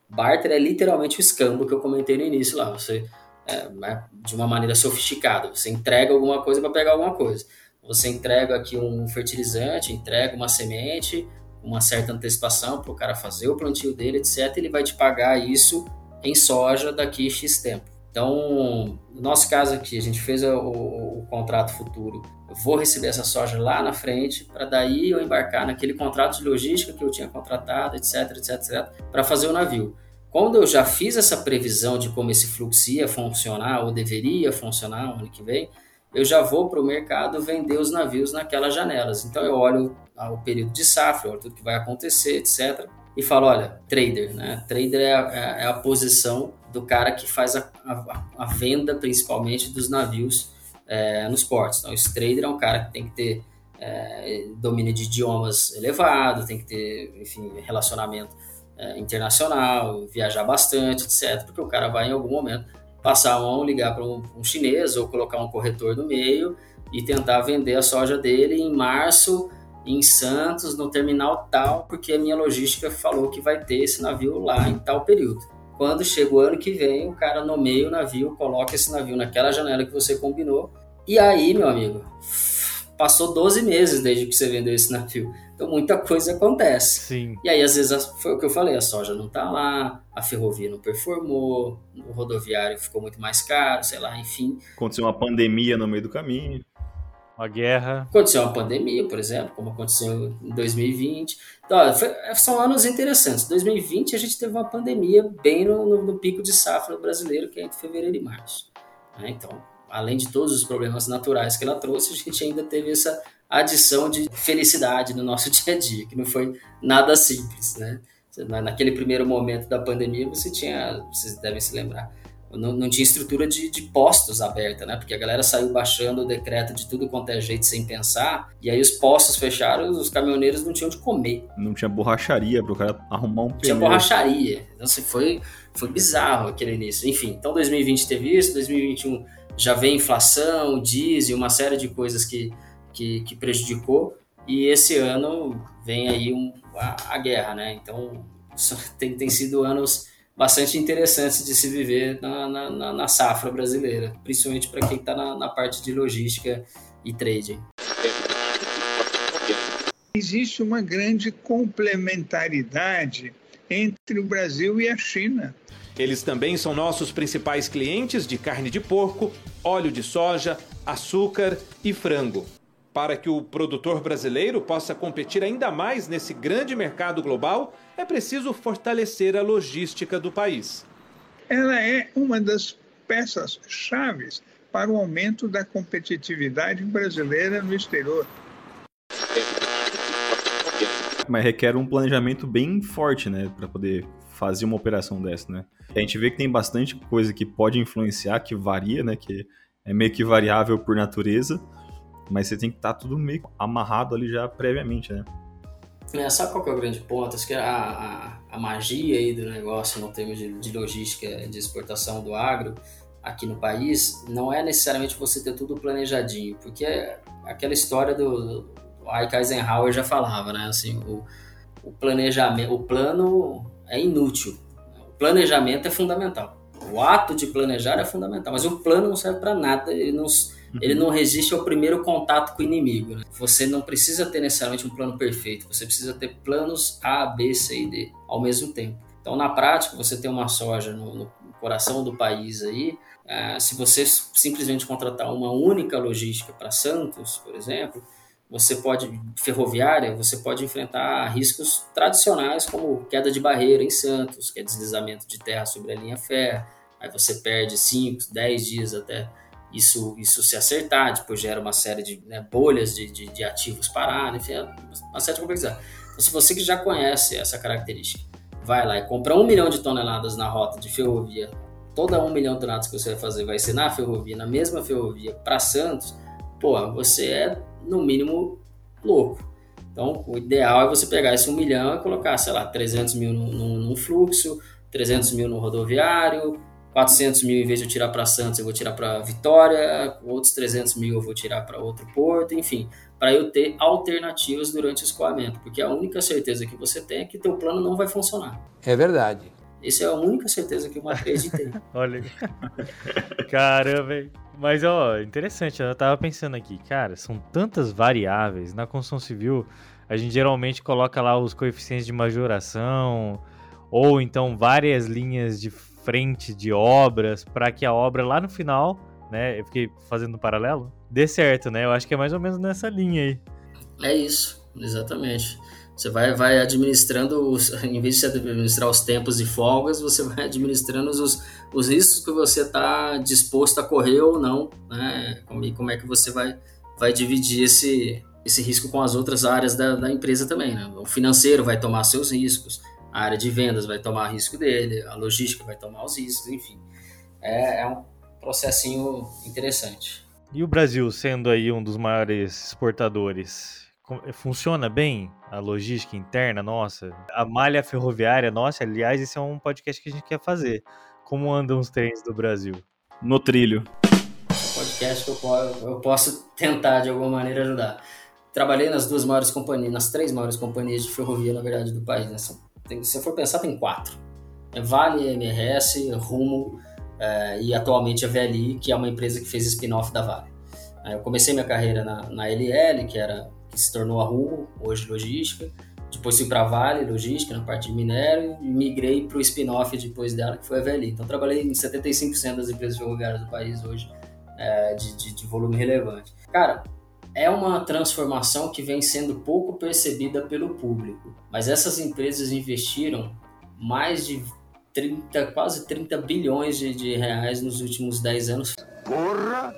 Barter é literalmente o escambo que eu comentei no início lá. Você, é, né, de uma maneira sofisticada, você entrega alguma coisa para pegar alguma coisa. Você entrega aqui um fertilizante, entrega uma semente, uma certa antecipação para o cara fazer o plantio dele, etc. Ele vai te pagar isso em soja daqui X tempo. Então, no nosso caso aqui, a gente fez o, o, o contrato futuro. Eu vou receber essa soja lá na frente, para daí eu embarcar naquele contrato de logística que eu tinha contratado, etc, etc, etc, para fazer o navio. Quando eu já fiz essa previsão de como esse fluxo ia funcionar ou deveria funcionar no ano que vem, eu já vou para o mercado vender os navios naquelas janelas. Então eu olho o período de safra, olho tudo que vai acontecer, etc. E falo, olha, trader, né? Trader é a, é a posição do cara que faz a, a, a venda, principalmente, dos navios é, nos portos. Então, esse trader é um cara que tem que ter é, domínio de idiomas elevado, tem que ter, enfim, relacionamento é, internacional, viajar bastante, etc. Porque o cara vai, em algum momento, passar a mão, ligar para um, um chinês ou colocar um corretor no meio e tentar vender a soja dele em março em Santos, no terminal tal, porque a minha logística falou que vai ter esse navio lá em tal período. Quando chega o ano que vem, o cara nomeia o navio, coloca esse navio naquela janela que você combinou. E aí, meu amigo, passou 12 meses desde que você vendeu esse navio. Então muita coisa acontece. Sim. E aí, às vezes, foi o que eu falei: a soja não tá lá, a ferrovia não performou, o rodoviário ficou muito mais caro, sei lá, enfim. Aconteceu uma pandemia no meio do caminho. Uma guerra. Aconteceu uma pandemia, por exemplo, como aconteceu em 2020. Então, são anos interessantes. 2020 a gente teve uma pandemia bem no, no, no pico de safra brasileiro, que é entre fevereiro e março. Né? Então, além de todos os problemas naturais que ela trouxe, a gente ainda teve essa adição de felicidade no nosso dia a dia, que não foi nada simples, né? Naquele primeiro momento da pandemia, você tinha, vocês devem se lembrar, não, não tinha estrutura de, de, postos aberta, né? Porque a galera saiu baixando o decreto de tudo quanto é jeito sem pensar, e aí os postos fecharam, os caminhoneiros não tinham de comer. Não tinha borracharia para o cara arrumar um pneu. Tinha borracharia. Então, assim, foi, foi bizarro aquele início. Enfim, então 2020 teve isso, 2021 já vem inflação, diesel, uma série de coisas que, que, que prejudicou, e esse ano vem aí um, a, a guerra, né? Então, tem, tem sido anos bastante interessantes de se viver na, na, na safra brasileira, principalmente para quem está na, na, parte de logística e trading. Existe uma grande complementaridade entre o Brasil e a China. Eles também são nossos principais clientes de carne de porco, óleo de soja, açúcar e frango. Para que o produtor brasileiro possa competir ainda mais nesse grande mercado global, é preciso fortalecer a logística do país. Ela é uma das peças chaves para o aumento da competitividade brasileira no exterior. Mas requer um planejamento bem forte, né, para poder fazer uma operação dessa, né? A gente vê que tem bastante coisa que pode influenciar, que varia, né, que é meio que variável por natureza, mas você tem que estar tá tudo meio amarrado ali já previamente, né? É, sabe qual que é o grande ponto? Acho que a, a, a magia aí do negócio no termos de, de logística de exportação do agro aqui no país não é necessariamente você ter tudo planejadinho, porque é aquela história do, do Ike Eisenhower já falava, né? Assim, o, o planejamento, o plano é inútil. O planejamento é fundamental. O ato de planejar é fundamental, mas o plano não serve para nada, ele não ele não resiste ao primeiro contato com o inimigo. Né? Você não precisa ter necessariamente um plano perfeito, você precisa ter planos A, B, C e D ao mesmo tempo. Então, na prática, você tem uma soja no, no coração do país aí, é, se você simplesmente contratar uma única logística para Santos, por exemplo, você pode, ferroviária, você pode enfrentar riscos tradicionais como queda de barreira em Santos, que é deslizamento de terra sobre a linha férrea, aí você perde 5, 10 dias até isso, isso se acertar, depois gera uma série de né, bolhas de, de, de, ativos parados, enfim, é uma série de complexidade. Então, se você que já conhece essa característica, vai lá e compra um milhão de toneladas na rota de ferrovia, toda um milhão de toneladas que você vai fazer vai ser na ferrovia, na mesma ferrovia para Santos, pô, você é no mínimo louco. Então, o ideal é você pegar esse um milhão e colocar, sei lá, 300 mil num, num fluxo, 300 mil no rodoviário, 400 mil em vez de eu tirar para Santos, eu vou tirar para Vitória, outros 300 mil eu vou tirar para outro porto, enfim, para eu ter alternativas durante o escoamento, porque a única certeza que você tem é que teu plano não vai funcionar. É verdade. Essa é a única certeza que uma trade tem. Olha, caramba, mas ó, interessante, eu tava pensando aqui, cara, são tantas variáveis na construção civil, a gente geralmente coloca lá os coeficientes de majoração, ou então várias linhas de frente de obras para que a obra lá no final, né? Eu fiquei fazendo um paralelo, dê certo, né? Eu acho que é mais ou menos nessa linha aí. É isso, exatamente. Você vai, vai administrando, os, em vez de administrar os tempos e folgas, você vai administrando os, os riscos que você está disposto a correr ou não, né? Como, como é que você vai, vai dividir esse, esse risco com as outras áreas da, da empresa também, né? O financeiro vai tomar seus riscos, a área de vendas vai tomar risco dele, a logística vai tomar os riscos, enfim. É, é um processinho interessante. E o Brasil, sendo aí um dos maiores exportadores, funciona bem a logística interna nossa? A malha ferroviária nossa, aliás, esse é um podcast que a gente quer fazer. Como andam os trens do Brasil? no trilho. Podcast que eu, eu posso tentar de alguma maneira ajudar. Trabalhei nas duas maiores companhias, nas três maiores companhias de ferrovia, na verdade, do país. Né? Tem, se for pensar, tem quatro. É vale, MRS, Rumo é, e atualmente a VLI, que é uma empresa que fez spin-off da Vale. Eu comecei minha carreira na, na LL, que era que se tornou a Rumo, hoje logística. Depois fui para a Vale, logística, na parte de minério, e migrei para o spin-off depois dela, que foi a VLI. Então, trabalhei em 75% das empresas ferroviárias do país hoje, é, de, de, de volume relevante. Cara, é uma transformação que vem sendo pouco percebida pelo público, mas essas empresas investiram mais de 30, quase 30 bilhões de, de reais nos últimos 10 anos. Porra!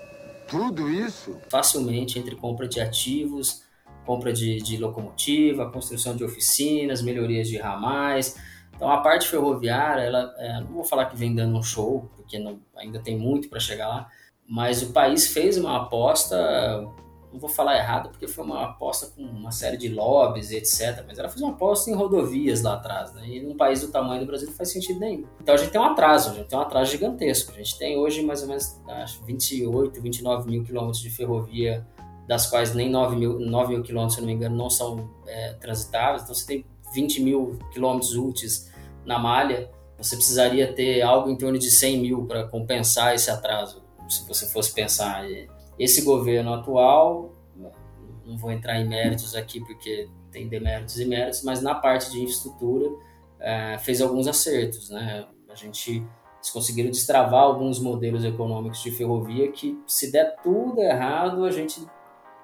Tudo isso? Facilmente entre compra de ativos, compra de, de locomotiva, construção de oficinas, melhorias de ramais. Então a parte ferroviária, ela, é, não vou falar que vem dando um show, porque não, ainda tem muito para chegar lá, mas o país fez uma aposta, não vou falar errado, porque foi uma aposta com uma série de lobbies e etc. Mas ela fez uma aposta em rodovias lá atrás, né? E num país do tamanho do Brasil não faz sentido nenhum. Então a gente tem um atraso, a gente tem um atraso gigantesco. A gente tem hoje mais ou menos acho, 28, 29 mil quilômetros de ferrovia das quais nem 9 mil, 9 mil quilômetros, se não me engano, não são é, transitáveis. Então você tem 20 mil quilômetros úteis na malha, você precisaria ter algo em torno de 100 mil para compensar esse atraso, se você fosse pensar. Esse governo atual, não vou entrar em méritos aqui porque tem deméritos e méritos, mas na parte de infraestrutura é, fez alguns acertos. Né? A gente eles conseguiram destravar alguns modelos econômicos de ferrovia que, se der tudo errado, a gente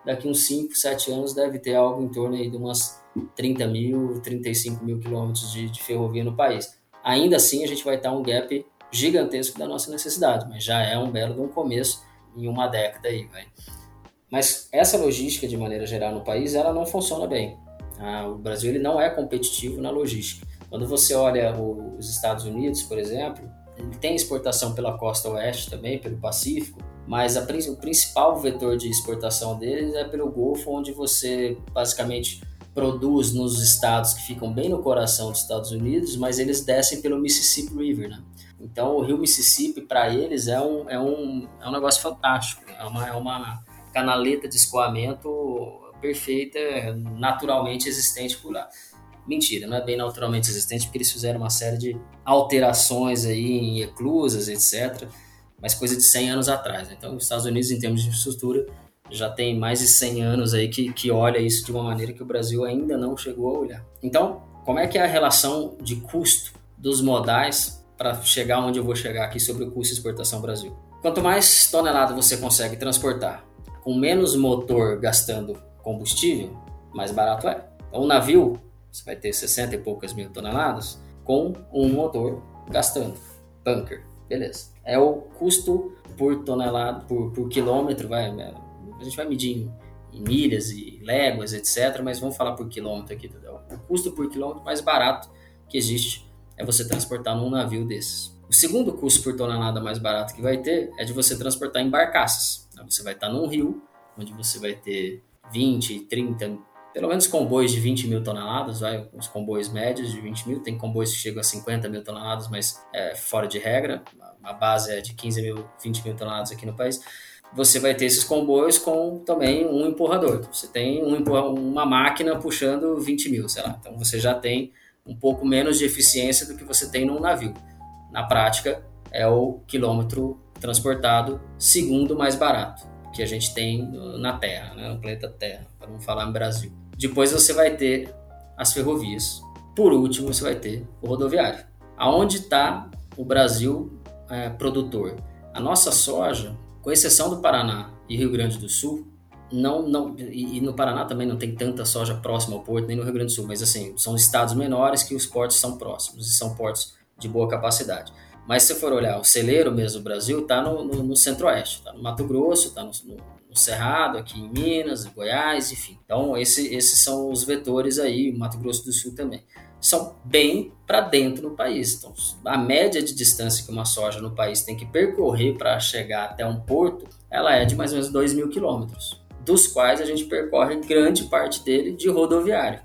daqui uns 5, 7 anos deve ter algo em torno aí de umas 30 mil, 35 mil quilômetros de, de ferrovia no país. Ainda assim, a gente vai estar um gap gigantesco da nossa necessidade, mas já é um belo de um começo em uma década aí, vai. Mas essa logística, de maneira geral, no país, ela não funciona bem. Ah, o Brasil ele não é competitivo na logística. Quando você olha os Estados Unidos, por exemplo, ele tem exportação pela costa oeste também, pelo Pacífico, mas a, o principal vetor de exportação deles é pelo Golfo, onde você basicamente produz nos estados que ficam bem no coração dos Estados Unidos, mas eles descem pelo Mississippi River, né? Então o rio Mississippi para eles é um, é, um, é um negócio fantástico, é uma, é uma canaleta de escoamento perfeita, naturalmente existente por lá. Mentira, não é bem naturalmente existente, porque eles fizeram uma série de alterações aí em eclusas, etc., mas coisa de 100 anos atrás. Né? Então, os Estados Unidos, em termos de infraestrutura, já tem mais de 100 anos aí que, que olha isso de uma maneira que o Brasil ainda não chegou a olhar. Então, como é que é a relação de custo dos modais para chegar onde eu vou chegar aqui sobre o custo de exportação Brasil? Quanto mais tonelada você consegue transportar com menos motor gastando combustível, mais barato é. Então, um navio, você vai ter 60 e poucas mil toneladas com um motor gastando. Bunker, beleza é o custo por tonelada, por, por quilômetro, vai, é, a gente vai medir em, em, milhas e léguas, etc., mas vamos falar por quilômetro aqui, entendeu? O custo por quilômetro mais barato que existe é você transportar num navio desses. O segundo custo por tonelada mais barato que vai ter é de você transportar em barcaças. Você vai estar num rio, onde você vai ter 20, 30, pelo menos comboios de 20 mil toneladas, vai, os comboios médios de 20 mil, tem comboios que chegam a 50 mil toneladas, mas é fora de regra, a base é de 15 mil, 20 mil toneladas aqui no país, você vai ter esses comboios com também um empurrador. Então, você tem um uma máquina puxando 20 mil, sei lá. Então você já tem um pouco menos de eficiência do que você tem num navio. Na prática, é o quilômetro transportado segundo mais barato que a gente tem na Terra, né? no planeta Terra, para não falar no Brasil. Depois você vai ter as ferrovias. Por último, você vai ter o rodoviário. Aonde está o Brasil é, produtor. A nossa soja, com exceção do Paraná e Rio Grande do Sul, não, não e, e, no Paraná também não tem tanta soja próxima ao porto, nem no Rio Grande do Sul, mas assim, são estados menores que os portos são próximos e são portos de boa capacidade. Mas se for olhar, o celeiro mesmo do Brasil está no, no, no centro-oeste, está no Mato Grosso, está no, no, no, Cerrado, aqui em Minas, Goiás, enfim. Então, esse, esses são os vetores aí, Mato Grosso do Sul também são bem para dentro do país. Então, a média de distância que uma soja no país tem que percorrer para chegar até um porto, ela é de mais ou menos 2 mil quilômetros, dos quais a gente percorre grande parte dele de rodoviário.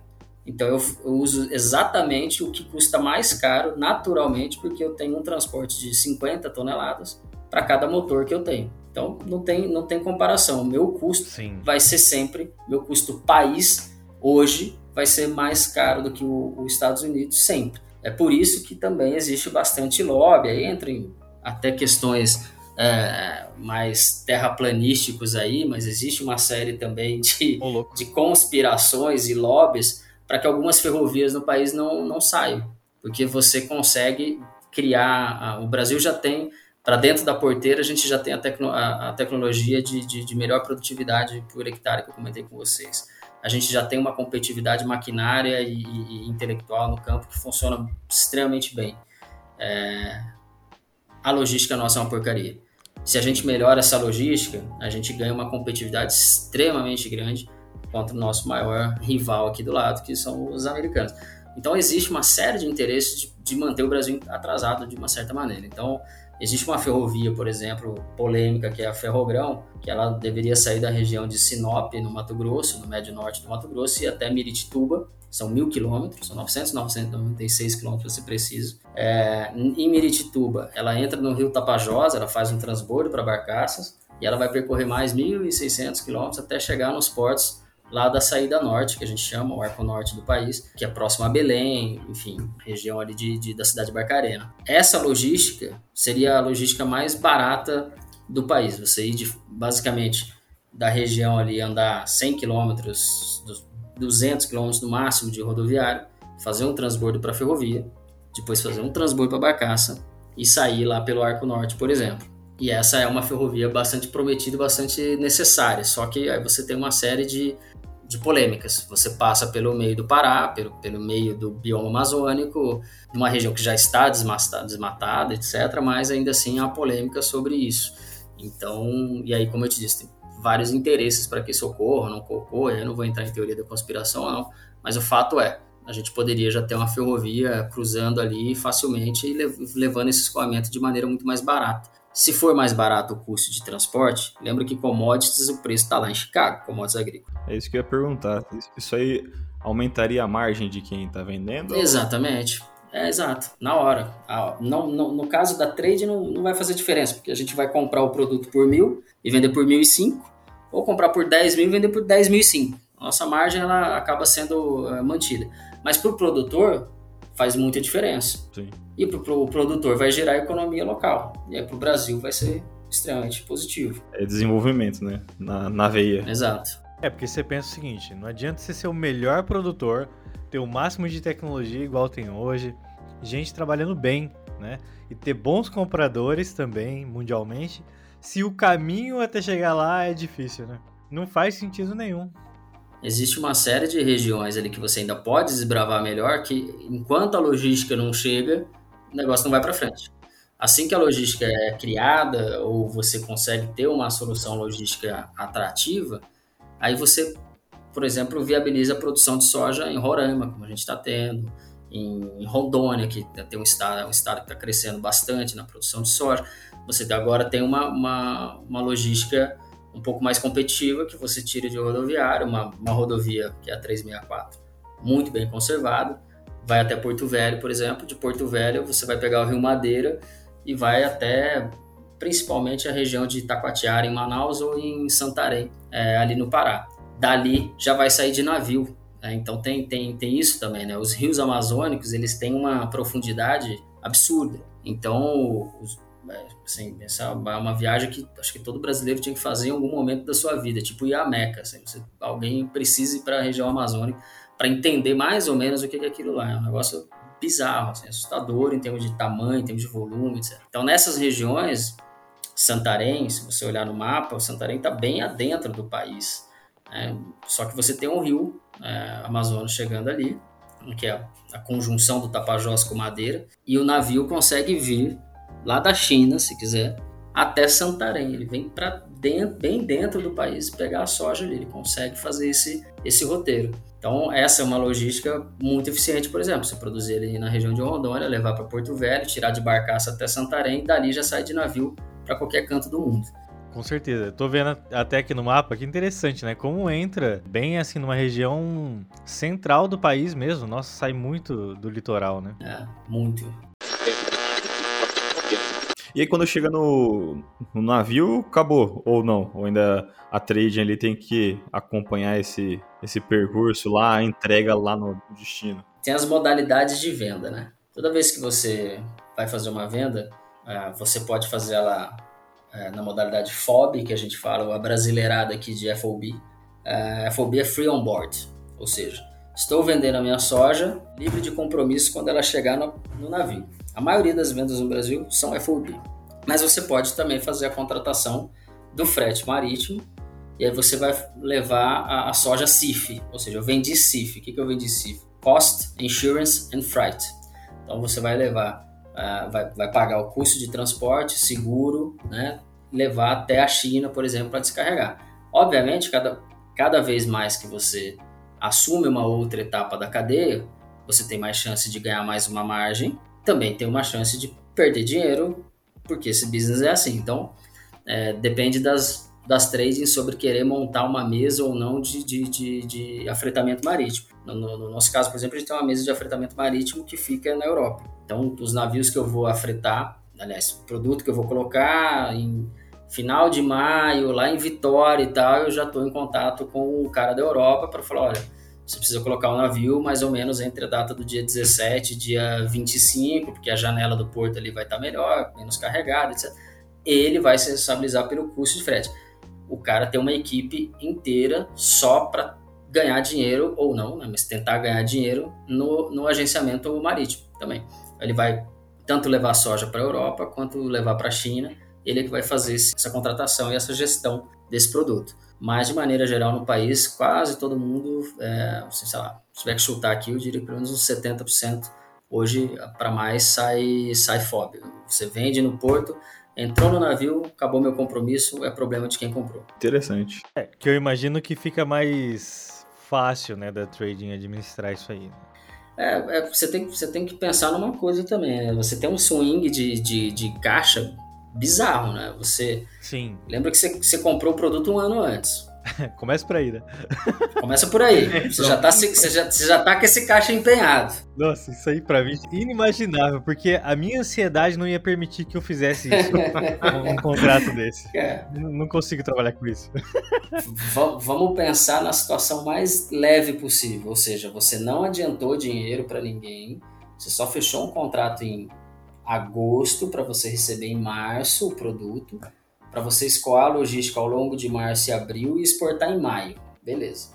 Então eu, eu, uso exatamente o que custa mais caro naturalmente, porque eu tenho um transporte de 50 toneladas para cada motor que eu tenho. Então não tem, não tem comparação. O meu custo Sim. vai ser sempre, meu custo país hoje vai ser mais caro do que os Estados Unidos sempre. É por isso que também existe bastante lobby, aí entra em até questões é, mais terraplanísticos aí, mas existe uma série também de, de conspirações e lobbies para que algumas ferrovias no país não, não saiam, porque você consegue criar. O Brasil já tem para dentro da porteira, a gente já tem a, tecno, a, a tecnologia de, de, de, melhor produtividade por hectare que eu comentei com vocês. A gente já tem uma competitividade maquinária e, e, intelectual no campo que funciona extremamente bem. É, a logística nossa é uma porcaria. Se a gente melhora essa logística, a gente ganha uma competitividade extremamente grande contra o nosso maior rival aqui do lado, que são os americanos. Então existe uma série de interesses de, de manter o Brasil atrasado de uma certa maneira. Então Existe uma ferrovia, por exemplo, polêmica, que é a Ferrogrão, que ela deveria sair da região de Sinop, no Mato Grosso, no médio norte do Mato Grosso, e até Miritituba, são mil quilômetros, são 900, 996 quilômetros se preciso. É, em Miritituba, ela entra no rio Tapajós, ela faz um transbordo para barcaças, e ela vai percorrer mais 1.600 quilômetros até chegar nos portos lá da saída norte, que a gente chama, o arco norte do país, que é próximo a Belém, enfim, região ali de, de, da cidade de Barcarena. Essa logística seria a logística mais barata do país. Você ir de, basicamente da região ali andar 100 quilômetros, 200 quilômetros no máximo de rodoviário, fazer um transbordo para ferrovia, depois fazer um transbordo para barcaça e sair lá pelo Arco Norte, por exemplo. E essa é uma ferrovia bastante prometida e bastante necessária. Só que aí você tem uma série de, de polêmicas. Você passa pelo meio do Pará, pelo, pelo meio do bioma amazônico, de uma região que já está desmatada, desmatada, etc. Mas ainda assim há polêmica sobre isso. Então, e aí, como eu te disse, tem vários interesses para que isso ocorra, não ocorra. Eu não vou entrar em teoria da conspiração, não. Mas o fato é, a gente poderia já ter uma ferrovia cruzando ali facilmente e levando esse escoamento de maneira muito mais barata. Se for mais barato o custo de transporte, lembra que commodities, o preço está lá em Chicago, commodities agrícolas. É isso que eu ia perguntar. Isso aí aumentaria a margem de quem está vendendo? Exatamente. É, exato, na hora. Não, não, no caso da trade não, não vai fazer diferença, porque a gente vai comprar o produto por mil e vender por mil e cinco, ou comprar por 10 mil e vender por 10 mil e cinco. Nossa margem ela acaba sendo uh, mantida. Mas para o produtor faz muita diferença. Sim. E para o pro produtor vai gerar economia local. E aí para o Brasil vai ser extremamente positivo. É desenvolvimento, né? Na, na veia. Exato. É, porque você pensa o seguinte, não adianta você ser o melhor produtor, ter o máximo de tecnologia igual tem hoje, gente trabalhando bem, né? E ter bons compradores também, mundialmente, se o caminho até chegar lá é difícil, né? Não faz sentido nenhum existe uma série de regiões ali que você ainda pode desbravar melhor, que enquanto a logística não chega, o negócio não vai para frente. Assim que a logística é criada ou você consegue ter uma solução logística atrativa, aí você, por exemplo, viabiliza a produção de soja em Roraima, como a gente está tendo, em Rondônia, que tem um estado, um estado que está crescendo bastante na produção de soja. Você agora tem uma, uma, uma logística um pouco mais competitiva que você tira de rodoviária, uma, uma rodovia que é a 364, muito bem conservada, vai até Porto Velho, por exemplo. De Porto Velho você vai pegar o Rio Madeira e vai até principalmente a região de Itacoatiara em Manaus ou em Santarém, é, ali no Pará. Dali já vai sair de navio. Né? Então tem, tem, tem isso também, né? Os rios amazônicos eles têm uma profundidade absurda. Então os, assim, essa é uma viagem que acho que todo brasileiro tinha que fazer em algum momento da sua vida, tipo ir à Meca. Assim, você, alguém precisa ir para a região amazônica para entender mais ou menos o que é aquilo lá. É um negócio bizarro, assim, assustador em termos de tamanho, em termos de volume, etc. Então, nessas regiões, Santarém, se você olhar no mapa, o Santarém está bem adentro do país. Né? Só que você tem um rio é, Amazonas chegando ali, que é a conjunção do Tapajós com Madeira, e o navio consegue vir lá da China, se quiser, até Santarém. Ele vem para dentro, bem dentro do país pegar a soja ali. Ele consegue fazer esse, esse roteiro. Então, essa é uma logística muito eficiente, por exemplo. Você produzir ali na região de Rondônia, levar para Porto Velho, tirar de barcaça até Santarém, e dali já sai de navio para qualquer canto do mundo. Com certeza. Tô vendo até aqui no mapa, que interessante, né? Como entra bem assim numa região central do país mesmo. Nossa, sai muito do litoral, né? É, muito. E aí quando chega no, no navio, acabou, ou não? Ou ainda a trading ali tem que acompanhar esse, esse percurso lá, a entrega lá no destino? Tem as modalidades de venda, né? Toda vez que você vai fazer uma venda, é, você pode fazer ela é, na modalidade FOB, que a gente fala, a brasileirada aqui de FOB. É, FOB é Free On Board, ou seja, estou vendendo a minha soja livre de compromisso quando ela chegar no, no navio. A maioria das vendas no Brasil são FOB, mas você pode também fazer a contratação do frete marítimo e aí você vai levar a, a soja CIF, ou seja, eu vendi CIF. O que, que eu vendi CIF? Cost, Insurance and Freight. Então você vai levar uh, vai, vai pagar o custo de transporte, seguro, né? levar até a China, por exemplo, para descarregar. Obviamente, cada, cada vez mais que você assume uma outra etapa da cadeia, você tem mais chance de ganhar mais uma margem, também tem uma chance de perder dinheiro, porque esse business é assim. Então, é, depende das, das trades sobre querer montar uma mesa ou não de, de, de, de afretamento marítimo. No, no, no, nosso caso, por exemplo, a gente tem uma mesa de afretamento marítimo que fica na Europa. Então, os navios que eu vou afretar, aliás, produto que eu vou colocar em final de maio, lá em Vitória e tal, eu já estou em contato com o cara da Europa para falar, olha, você precisa colocar o navio mais ou menos entre a data do dia 17 e dia 25, porque a janela do porto ali vai estar tá melhor, menos carregada, etc. Ele vai se responsabilizar pelo custo de frete. O cara tem uma equipe inteira só para ganhar dinheiro ou não, né, mas tentar ganhar dinheiro no, no agenciamento marítimo também. Ele vai tanto levar soja para a Europa quanto levar para a China. Ele é que vai fazer essa contratação e essa gestão desse produto. Mas, de maneira geral, no país, quase todo mundo, é, sei lá, se tiver que chutar aqui, eu diria que pelo menos uns 70% hoje, para mais, sai, sai FOB. Você vende no porto, entrou no navio, acabou meu compromisso, é problema de quem comprou. Interessante. É, que eu imagino que fica mais fácil, né, da trading administrar isso aí. Né? É, é, você, tem, você tem que pensar numa coisa também. Né? Você tem um swing de, de, de caixa bizarro, né? Você. Sim. Lembra que você, você comprou o produto um ano antes. Começa por aí, né? Começa por aí. Você já, tá, você, já, você já tá com esse caixa empenhado. Nossa, isso aí pra mim é inimaginável, porque a minha ansiedade não ia permitir que eu fizesse isso. um, contrato desse. É. Não consigo trabalhar com isso. V vamos pensar na situação mais leve possível. Ou seja, você não adiantou dinheiro para ninguém, você só fechou um contrato em agosto para você receber em março o produto para você escoar a logística ao longo de março e abril e exportar em maio. Beleza.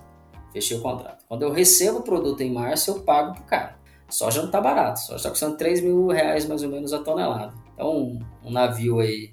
Fechei o contrato. Quando eu recebo o produto em março, eu pago pro cara. Soja não tá barato, soja tá custando 3 mil reais mais ou menos a tonelada. Então, um, um navio aí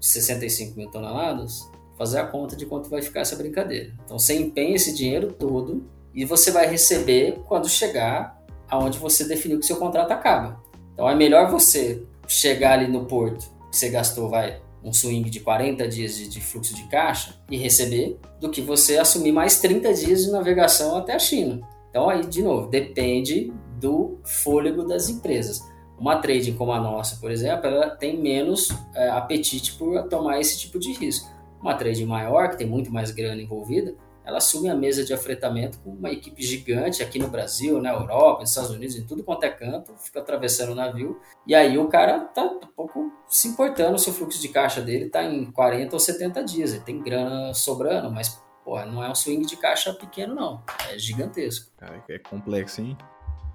de 65 mil toneladas, fazer a conta de quanto vai ficar essa brincadeira. Então, você empenha esse dinheiro todo e você vai receber quando chegar aonde você definiu que seu contrato acaba. Então, é melhor você chegar ali no porto que você gastou, vai, um swing de 40 dias de, de, fluxo de caixa e receber, do que você assumir mais 30 dias de navegação até a China. Então aí, de novo, depende do fôlego das empresas. Uma trading como a nossa, por exemplo, ela tem menos é, apetite por tomar esse tipo de risco. Uma trading maior, que tem muito mais grana envolvida, ela assume a mesa de afretamento com uma equipe gigante aqui no Brasil, na Europa, nos Estados Unidos, em tudo quanto é canto, fica atravessando o navio, e aí o cara tá um pouco se importando se o fluxo de caixa dele tá em 40 ou 70 dias, ele tem grana sobrando, mas porra, não é um swing de caixa pequeno não, é gigantesco. Cara, é complexo, hein?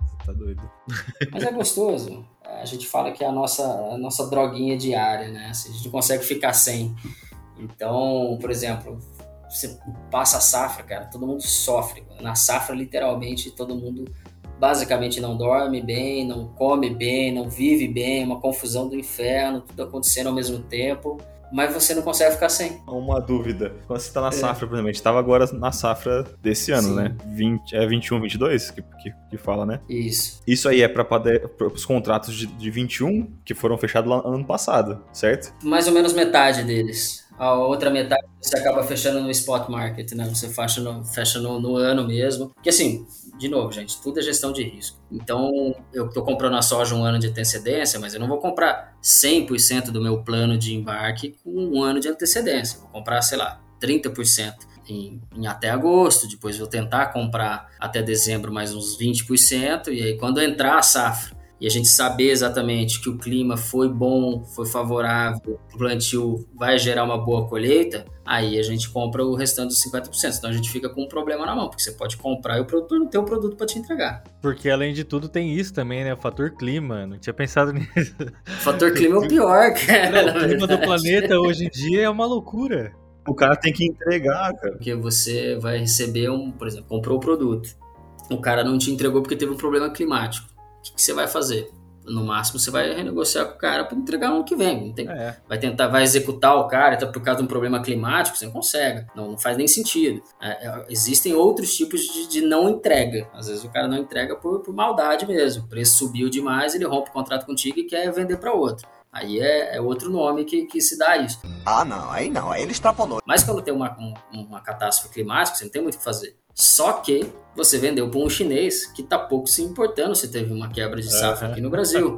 Você tá doido. Mas é gostoso. A gente fala que é a nossa, a nossa droguinha diária, né? a gente não consegue ficar sem. Então, por exemplo, você passa a safra, cara, todo mundo sofre. Na safra, literalmente, todo mundo basicamente não dorme bem, não come bem, não vive bem, uma confusão do inferno, tudo acontecendo ao mesmo tempo. Mas você não consegue ficar sem. Uma dúvida. Quando você está na é. safra, por exemplo, a gente estava agora na safra desse ano, Sim. né? 20, é 21, 22 que, que, que fala, né? Isso. Isso aí é para os contratos de, de 21 que foram fechados lá ano passado, certo? Mais ou menos metade deles a outra metade você acaba fechando no spot market, né? Você fecha no, fecha no, no ano mesmo. Porque assim, de novo, gente, tudo é gestão de risco. Então, eu estou comprando a soja um ano de antecedência, mas eu não vou comprar 100% do meu plano de embarque com um ano de antecedência. Vou comprar, sei lá, 30% em, em até agosto, depois vou tentar comprar até dezembro mais uns 20%, e aí quando entrar a safra e a gente saber exatamente que o clima foi bom, foi favorável, o plantio vai gerar uma boa colheita, aí a gente compra o restante dos 50%. Então a gente fica com um problema na mão, porque você pode comprar e o produtor não tem o produto para te entregar. Porque além de tudo tem isso também, né? O fator clima. Não tinha pensado nisso. O fator clima é o pior, cara. o clima do planeta hoje em dia é uma loucura. O cara tem que entregar, cara. Porque você vai receber um, por exemplo, comprou o produto. O cara não te entregou porque teve um problema climático o que, que, você vai fazer? No máximo, você vai renegociar com o cara para entregar ano que vem. Tem, é. Vai tentar, vai executar o cara, então, por causa de um problema climático, você não consegue. Não, não faz nem sentido. É, é, existem outros tipos de, de, não entrega. Às vezes o cara não entrega por, por maldade mesmo. O preço subiu demais, ele rompe o contrato contigo e quer vender para outro. Aí é, é, outro nome que, que se dá isso. Ah, não, aí não, aí ele extrapolou. Mas quando tem uma, um, uma catástrofe climática, você não tem muito o que fazer. Só que você vendeu para um chinês que está pouco se importando se teve uma quebra de safra aqui no Brasil.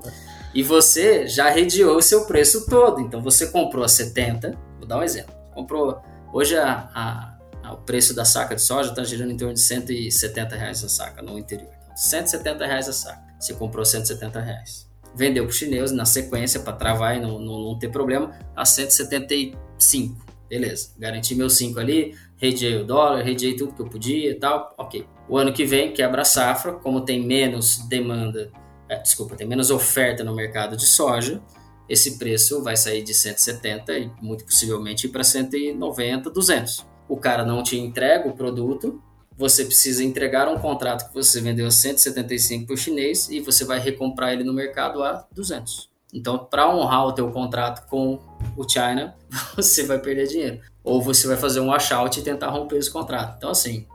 E você já redeou o seu preço todo. Então você comprou a 70, vou dar um exemplo. Comprou. Hoje a, a, a, o preço da saca de soja está girando em torno de 170 reais a saca no interior. Então, 170 reais a saca. Você comprou 170 reais. Vendeu para o chinês na sequência para travar e não, não, não ter problema a 175. Beleza, garanti meus 5 ali, rediei o dólar, rediei tudo que eu podia e tal, ok. O ano que vem quebra a safra, como tem menos demanda, é, desculpa, tem menos oferta no mercado de soja, esse preço vai sair de 170 e muito possivelmente ir para 190, 200. O cara não te entrega o produto, você precisa entregar um contrato que você vendeu a 175 para o chinês e você vai recomprar ele no mercado a 200. Então, para honrar o teu contrato com o China, você vai perder dinheiro. Ou você vai fazer um washout e tentar romper esse contrato. Então, assim,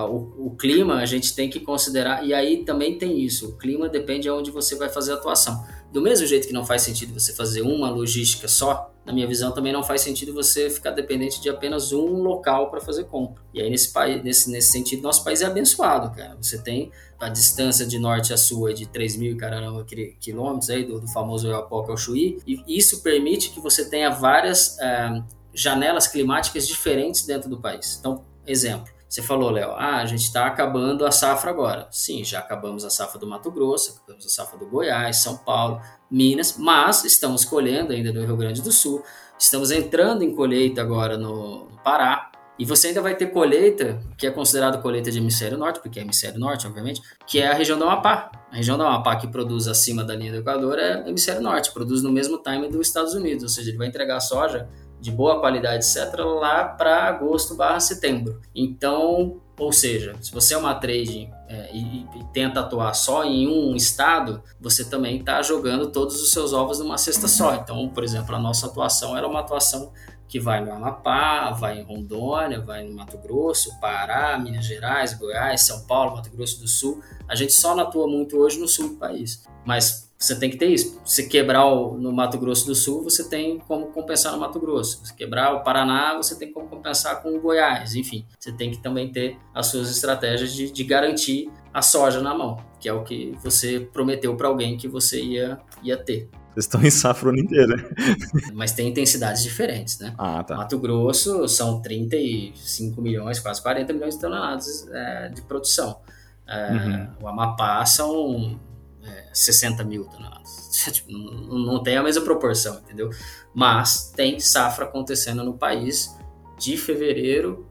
o, o, clima a gente tem que considerar, e aí também tem isso, o clima depende de onde você vai fazer a atuação. Do mesmo jeito que não faz sentido você fazer uma logística só, na minha visão também não faz sentido você ficar dependente de apenas um local para fazer compra. E aí nesse, país, nesse, nesse sentido, nosso país é abençoado, cara. Você tem a distância de norte a sul é de 3 mil caramba quilômetros aí, do, do famoso Oiapoque ao Chuí, e isso permite que você tenha várias uh, janelas climáticas diferentes dentro do país. Então, exemplo, você falou, Léo, ah, a gente está acabando a safra agora. Sim, já acabamos a safra do Mato Grosso, acabamos a safra do Goiás, São Paulo, Minas, mas estamos colhendo ainda no Rio Grande do Sul, estamos entrando em colheita agora no, no Pará, e você ainda vai ter colheita, que é considerada colheita de hemisfério norte, porque é hemisfério norte, obviamente, que é a região do Amapá. A região do Amapá que produz acima da linha do Equador é hemisfério norte, produz no mesmo time dos Estados Unidos, ou seja, ele vai entregar soja de boa qualidade, etc., lá para agosto barra setembro. Então, ou seja, se você é uma trading é, e, e, tenta atuar só em um estado, você também está jogando todos os seus ovos numa cesta só. Então, por exemplo, a nossa atuação era uma atuação que vai no Amapá, vai em Rondônia, vai no Mato Grosso, Pará, Minas Gerais, Goiás, São Paulo, Mato Grosso do Sul. A gente só não atua muito hoje no sul do país. Mas você tem que ter isso. Se quebrar o, no Mato Grosso do Sul, você tem como compensar no Mato Grosso. Se quebrar o Paraná, você tem como compensar com o Goiás. Enfim, você tem que também ter as suas estratégias de, de garantir a soja na mão, que é o que você prometeu para alguém que você ia, ia ter. Vocês estão em safra o ano inteiro. Mas tem intensidades diferentes, né? Ah, tá. Mato Grosso são 35 milhões, quase 40 milhões de toneladas é, de produção. É, uhum. O Amapá são é, 60 mil toneladas. Tipo, não, tem a mesma proporção, entendeu? Mas tem safra acontecendo no país de fevereiro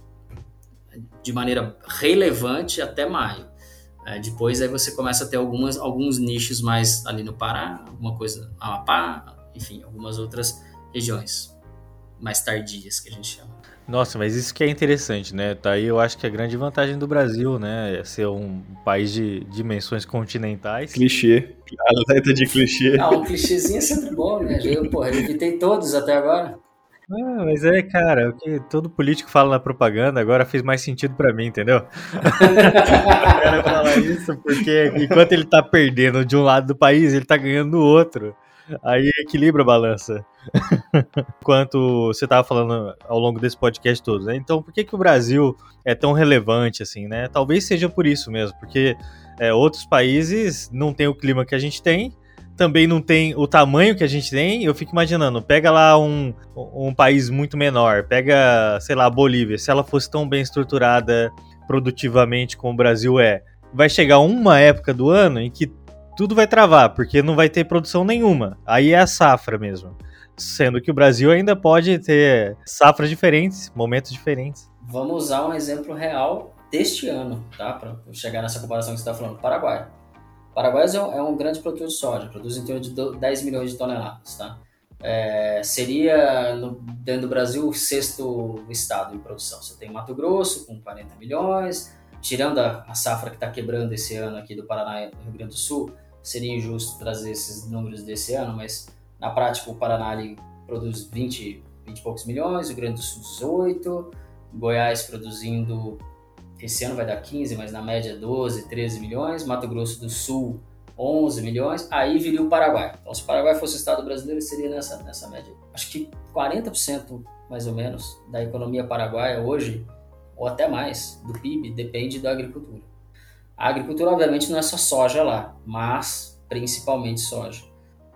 de maneira relevante até maio. É, depois aí você começa a ter algumas, alguns nichos mais ali no Pará, alguma coisa Amapá, enfim, algumas outras regiões mais tardias que a gente chama. Nossa, mas isso que é interessante, né? Tá aí eu acho que a grande vantagem do Brasil, né? É ser um país de dimensões continentais. Clichê. Atleta de clichê. Ah, um clichêzinho é sempre bom, né? Eu, porra, evitei todos até agora. Ah, mas é, cara, o que todo político fala na propaganda agora fez mais sentido para mim, entendeu? o cara fala isso porque enquanto ele tá perdendo de um lado do país, ele tá ganhando do outro. Aí equilibra a balança. Quanto você estava falando ao longo desse podcast todo, né? Então, por que, que o Brasil é tão relevante assim, né? Talvez seja por isso mesmo, porque é, outros países não têm o clima que a gente tem, também não tem o tamanho que a gente tem. Eu fico imaginando, pega lá um, um país muito menor, pega, sei lá, a Bolívia, se ela fosse tão bem estruturada produtivamente como o Brasil é, vai chegar uma época do ano em que tudo vai travar, porque não vai ter produção nenhuma. Aí é a safra mesmo. Sendo que o Brasil ainda pode ter safras diferentes, momentos diferentes. Vamos usar um exemplo real deste ano, tá? Para chegar nessa comparação que você está falando. Paraguai. Paraguai é um, é um grande produtor de soja, produz em torno de 10 milhões de toneladas, tá? É, seria, no, dentro do Brasil, o sexto estado em produção. Você tem Mato Grosso com 40 milhões, tirando a, a safra que está quebrando esse ano aqui do Paraná e do Rio Grande do Sul, seria injusto trazer esses números desse ano, mas na prática o Paraná ali produz 20, 20 e poucos milhões, o Grande do Sul 18, Goiás produzindo esse ano vai dar 15, mas na média 12, 13 milhões. Mato Grosso do Sul, 11 milhões. Aí viria o Paraguai. Então, se o Paraguai fosse o Estado brasileiro, seria nessa, nessa média. Acho que 40% mais ou menos da economia paraguaia hoje, ou até mais, do PIB, depende da agricultura. A agricultura, obviamente, não é só soja lá, mas principalmente soja.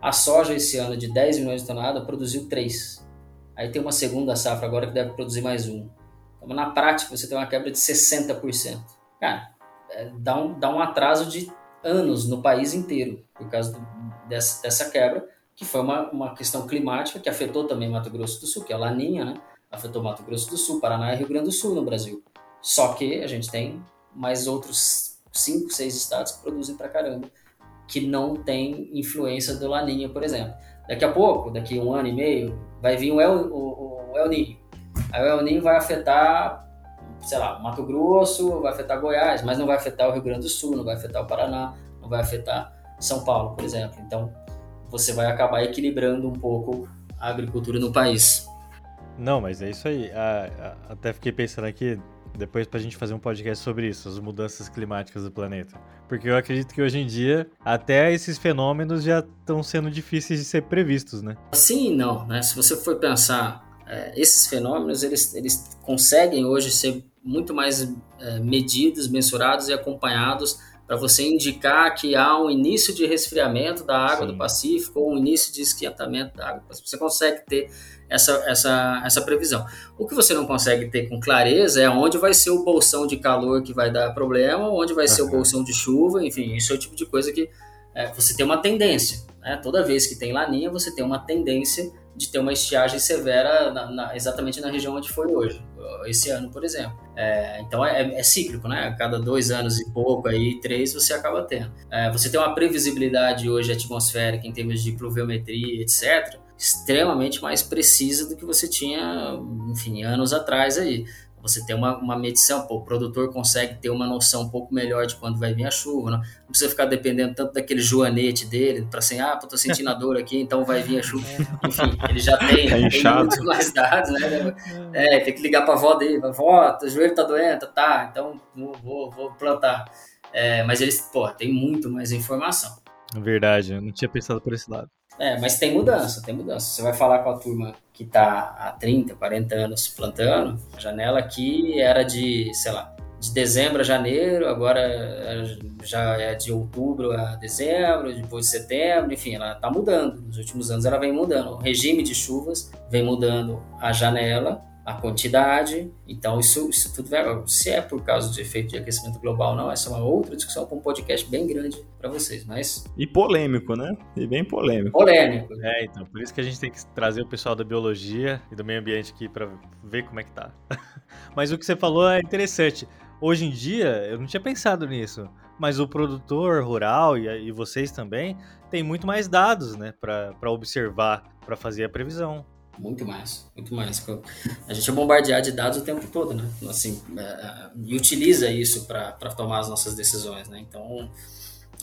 A soja, esse ano, de 10 milhões de toneladas, produziu 3. Aí tem uma segunda safra agora que deve produzir mais um. Então, na prática, você tem uma quebra de 60%. Cara, é, dá, um, dá um atraso de anos no país inteiro por causa do, dessa, dessa quebra, que foi uma, uma questão climática que afetou também Mato Grosso do Sul, que é a Laninha, né? Afetou Mato Grosso do Sul, Paraná e Rio Grande do Sul no Brasil. Só que a gente tem mais outros cinco, seis estados que produzem pra caramba, que não tem influência do Laninha, por exemplo. Daqui a pouco, daqui a um ano e meio, vai vir o El, o, o El Ninho. Aí o El Ninho vai afetar, sei lá, Mato Grosso, vai afetar Goiás, mas não vai afetar o Rio Grande do Sul, não vai afetar o Paraná, não vai afetar São Paulo, por exemplo. Então, você vai acabar equilibrando um pouco a agricultura no país. Não, mas é isso aí. até fiquei pensando aqui, depois pra gente fazer um podcast sobre isso, as mudanças climáticas do planeta. Porque eu acredito que hoje em dia até esses fenômenos já estão sendo difíceis de ser previstos, né? Sim e não, né? Se você for pensar é, esses fenômenos eles, eles conseguem hoje ser muito mais é, medidos, mensurados e acompanhados para você indicar que há um início de resfriamento da água Sim. do Pacífico ou um início de esquentamento da água. Você consegue ter essa, essa, essa previsão. O que você não consegue ter com clareza é onde vai ser o bolsão de calor que vai dar problema, onde vai ser o bolsão de chuva, enfim, isso é o tipo de coisa que é, você tem uma tendência. Né? Toda vez que tem laninha, você tem uma tendência de ter uma estiagem severa na, na, exatamente na região onde foi hoje, esse ano, por exemplo. É, então é, é, cíclico, né? A cada dois anos e pouco, aí três, você acaba tendo. É, você tem uma previsibilidade hoje atmosférica em termos de pluviometria, etc., extremamente mais precisa do que você tinha, enfim, anos atrás aí você tem uma, uma medição, pô, o produtor consegue ter uma noção um pouco melhor de quando vai vir a chuva, não, não precisa ficar dependendo tanto daquele joanete dele, para assim, ah, pô, tô sentindo a dor aqui, então vai vir a chuva. Enfim, ele já tem, tá tem muito mais dados, né? É, tem que ligar para a avó dele, avó, o joelho tá doendo, tá, então vou, vou plantar. É, mas eles, pô, tem muito mais informação. Verdade, eu não tinha pensado por esse lado. É, mas tem mudança, tem mudança. Você vai falar com a turma que está há 30, 40 anos plantando, a janela aqui era de, sei lá, de dezembro a janeiro, agora já é de outubro a dezembro, depois de setembro, enfim, ela está mudando. Nos últimos anos ela vem mudando. O regime de chuvas vem mudando a janela a quantidade. Então, isso, isso tudo vai. Se é por causa do efeito de aquecimento global, não, essa é uma outra discussão para um podcast bem grande para vocês. Mas. E polêmico, né? E bem polêmico. Polêmico. É, então, por isso que a gente tem que trazer o pessoal da biologia e do meio ambiente aqui para ver como é que tá. mas o que você falou é interessante. Hoje em dia, eu não tinha pensado nisso, mas o produtor rural e, e vocês também têm muito mais dados, né, para observar, para fazer a previsão. Muito mais, muito mais. A gente é bombardeado de dados o tempo todo, né? Assim, é, é e utiliza isso para tomar as nossas decisões, né? Então,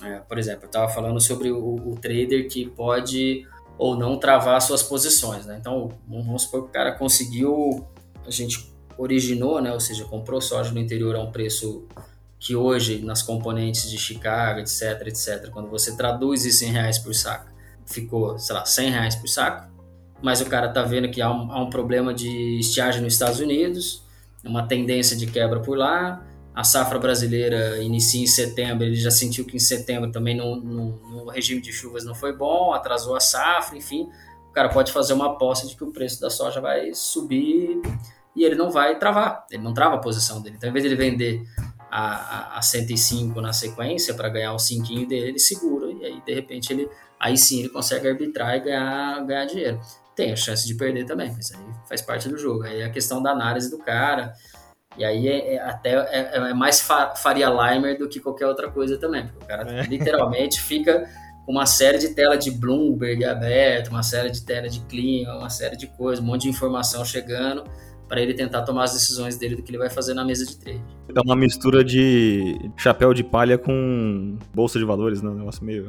é, por exemplo, eu estava falando sobre o, o, trader que pode ou não travar suas posições, né? Então, vamos supor que o cara conseguiu, a gente originou, né? Ou seja, comprou soja no interior a um preço que hoje, nas componentes de Chicago, etc, etc, quando você traduz isso em reais por saco, ficou, sei lá, 100 reais por saco, mas o cara tá vendo que há um, há um problema de estiagem nos Estados Unidos, uma tendência de quebra por lá. A safra brasileira inicia em setembro, ele já sentiu que em setembro também no, no, no regime de chuvas não foi bom, atrasou a safra, enfim. O cara pode fazer uma aposta de que o preço da soja vai subir e ele não vai travar, ele não trava a posição dele. Então, em vez de ele vender a, a, a 105 na sequência para ganhar o 5 dele, ele segura e aí de repente ele aí sim ele consegue arbitrar e ganhar, ganhar dinheiro. Tem a chance de perder também, mas aí faz parte do jogo. Aí é a questão da análise do cara. E aí é, é até é, é mais fa Faria Limer do que qualquer outra coisa também, porque o cara é. literalmente fica com uma série de tela de Bloomberg aberta, uma série de tela de clima, uma série de coisas, um monte de informação chegando para ele tentar tomar as decisões dele do que ele vai fazer na mesa de trade. É uma mistura de chapéu de palha com bolsa de valores, né? Um negócio meio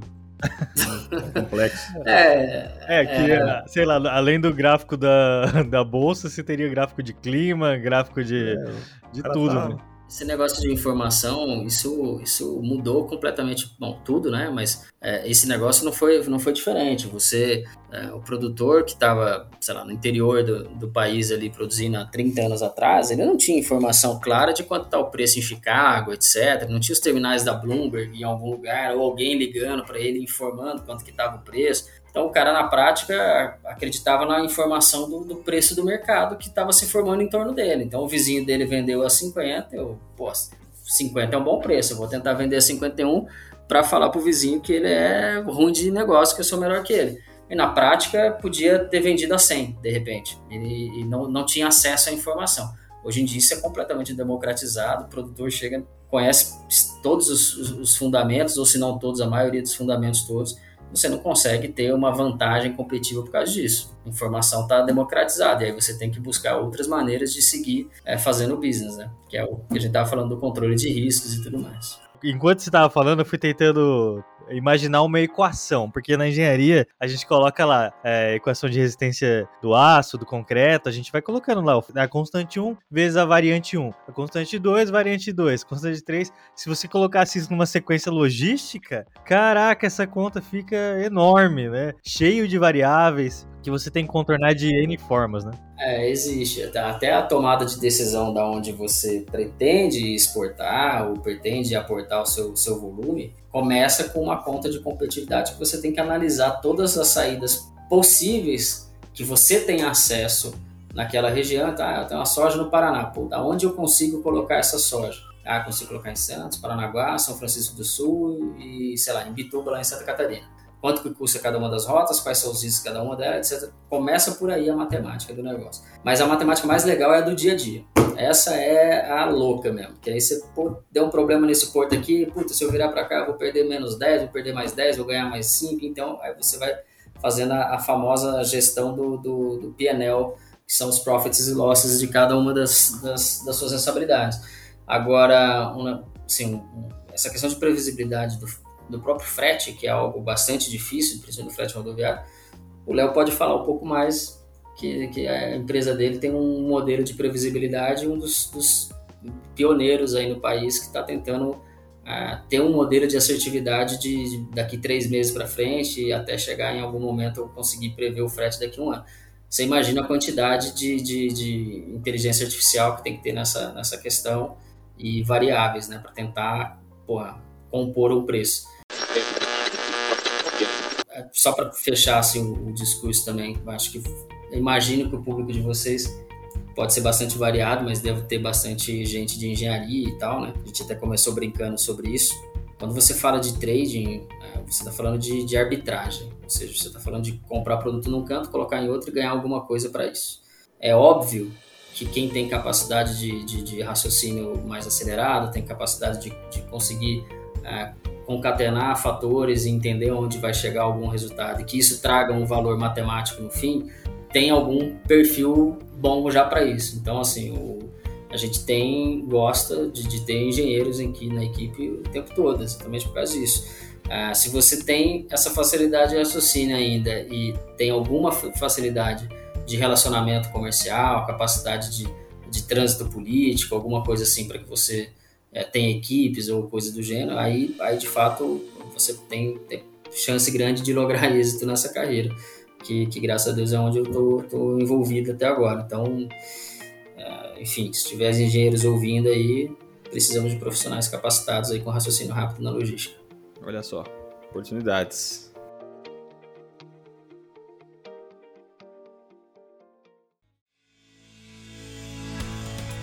complexo. É, é que, é... sei lá, além do gráfico da, da bolsa, você teria gráfico de clima, gráfico de, é, de tudo. Tá... Né? Esse negócio de informação, isso, isso mudou completamente, bom, tudo, né? Mas é, esse negócio não foi, não foi diferente. Você, é, o produtor que estava, sei lá, no interior do, do país ali produzindo há 30 anos atrás, ele não tinha informação clara de quanto está o preço em Chicago, etc. Não tinha os terminais da Bloomberg em algum lugar, ou alguém ligando para ele informando quanto que estava o preço. Então o cara na prática acreditava na informação do, do preço do mercado que estava se formando em torno dele. Então o vizinho dele vendeu a 50, eu, pô, 50 é um bom preço, eu vou tentar vender a 51 para falar pro vizinho que ele é ruim de negócio, que eu sou melhor que ele. E na prática podia ter vendido a 100, de repente, e, e não, não tinha acesso à informação. Hoje em dia isso é completamente democratizado, o produtor chega, conhece todos os, os, os fundamentos, ou se não todos, a maioria dos fundamentos todos, você não consegue ter uma vantagem competitiva por causa disso. A informação está democratizada e aí você tem que buscar outras maneiras de seguir é, fazendo business, né? Que é o que a gente estava falando do controle de riscos e tudo mais enquanto você estava falando, eu fui tentando imaginar uma equação, porque na engenharia a gente coloca lá é, equação de resistência do aço, do concreto, a gente vai colocando lá a constante 1 vezes a variante 1, a constante 2, variante 2, constante 3. Se você colocasse isso numa sequência logística, caraca, essa conta fica enorme, né? Cheio de variáveis que você tem que contornar de N formas, né? É, existe. Até a tomada de decisão da onde você pretende exportar ou pretende aportar o seu, seu volume, começa com uma conta de competitividade que você tem que analisar todas as saídas possíveis que você tem acesso naquela região. Tá, eu tenho uma soja no Paraná. Pô, da onde eu consigo colocar essa soja? Ah, consigo colocar em Santos, Paranaguá, São Francisco do Sul e, sei lá, em Bituba, lá em Santa Catarina quanto que custa cada uma das rotas, quais são os riscos de cada uma delas, etc. Começa por aí a matemática do negócio. Mas a matemática mais legal é a do dia a dia. Essa é a louca mesmo. Que aí você pô, deu um problema nesse porto aqui, puta, se eu virar para cá, vou perder menos 10, vou perder mais 10, vou ganhar mais 5. Então, aí você vai fazendo a, a famosa gestão do, do, do PNL, que são os profits e losses de cada uma das, das, das suas responsabilidades. Agora, uma, assim, essa questão de previsibilidade do, do próprio frete, que é algo bastante difícil, principalmente no frete rodoviário, o Léo pode falar um pouco mais, que, que a empresa dele tem um modelo de previsibilidade, um dos, dos pioneiros aí no país que está tentando uh, ter um modelo de assertividade de, de daqui três meses para frente e até chegar em algum momento conseguir prever o frete daqui um ano. Você imagina a quantidade de, de, de inteligência artificial que tem que ter nessa, nessa questão e variáveis, né, para tentar porra, compor o preço. Só para fechar assim, o, o, discurso também, acho que imagino que o público de vocês pode ser bastante variado, mas deve ter bastante gente de engenharia e tal, né? A gente até começou brincando sobre isso. Quando você fala de trading, é, você está falando de, de, arbitragem, ou seja, você está falando de comprar produto num canto, colocar em outro e ganhar alguma coisa para isso. É óbvio que quem tem capacidade de, de, de raciocínio mais acelerado, tem capacidade de, de conseguir é, concatenar fatores e entender onde vai chegar algum resultado e que isso traga um valor matemático no fim, tem algum perfil bom já para isso. Então, assim, o, a gente tem, gosta de, de ter engenheiros aqui na equipe o tempo todo, exatamente por causa disso. Uh, se você tem essa facilidade de raciocínio ainda e tem alguma facilidade de relacionamento comercial, capacidade de, de trânsito político, alguma coisa assim para que você é, tem equipes ou coisa do gênero, aí, aí de fato você tem, tem chance grande de lograr êxito nessa carreira, que, que graças a Deus é onde eu tô, tô envolvido até agora. Então, é, enfim, se tiver engenheiros ouvindo aí, precisamos de profissionais capacitados aí com raciocínio rápido na logística. Olha só, oportunidades.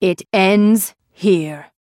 It ends here.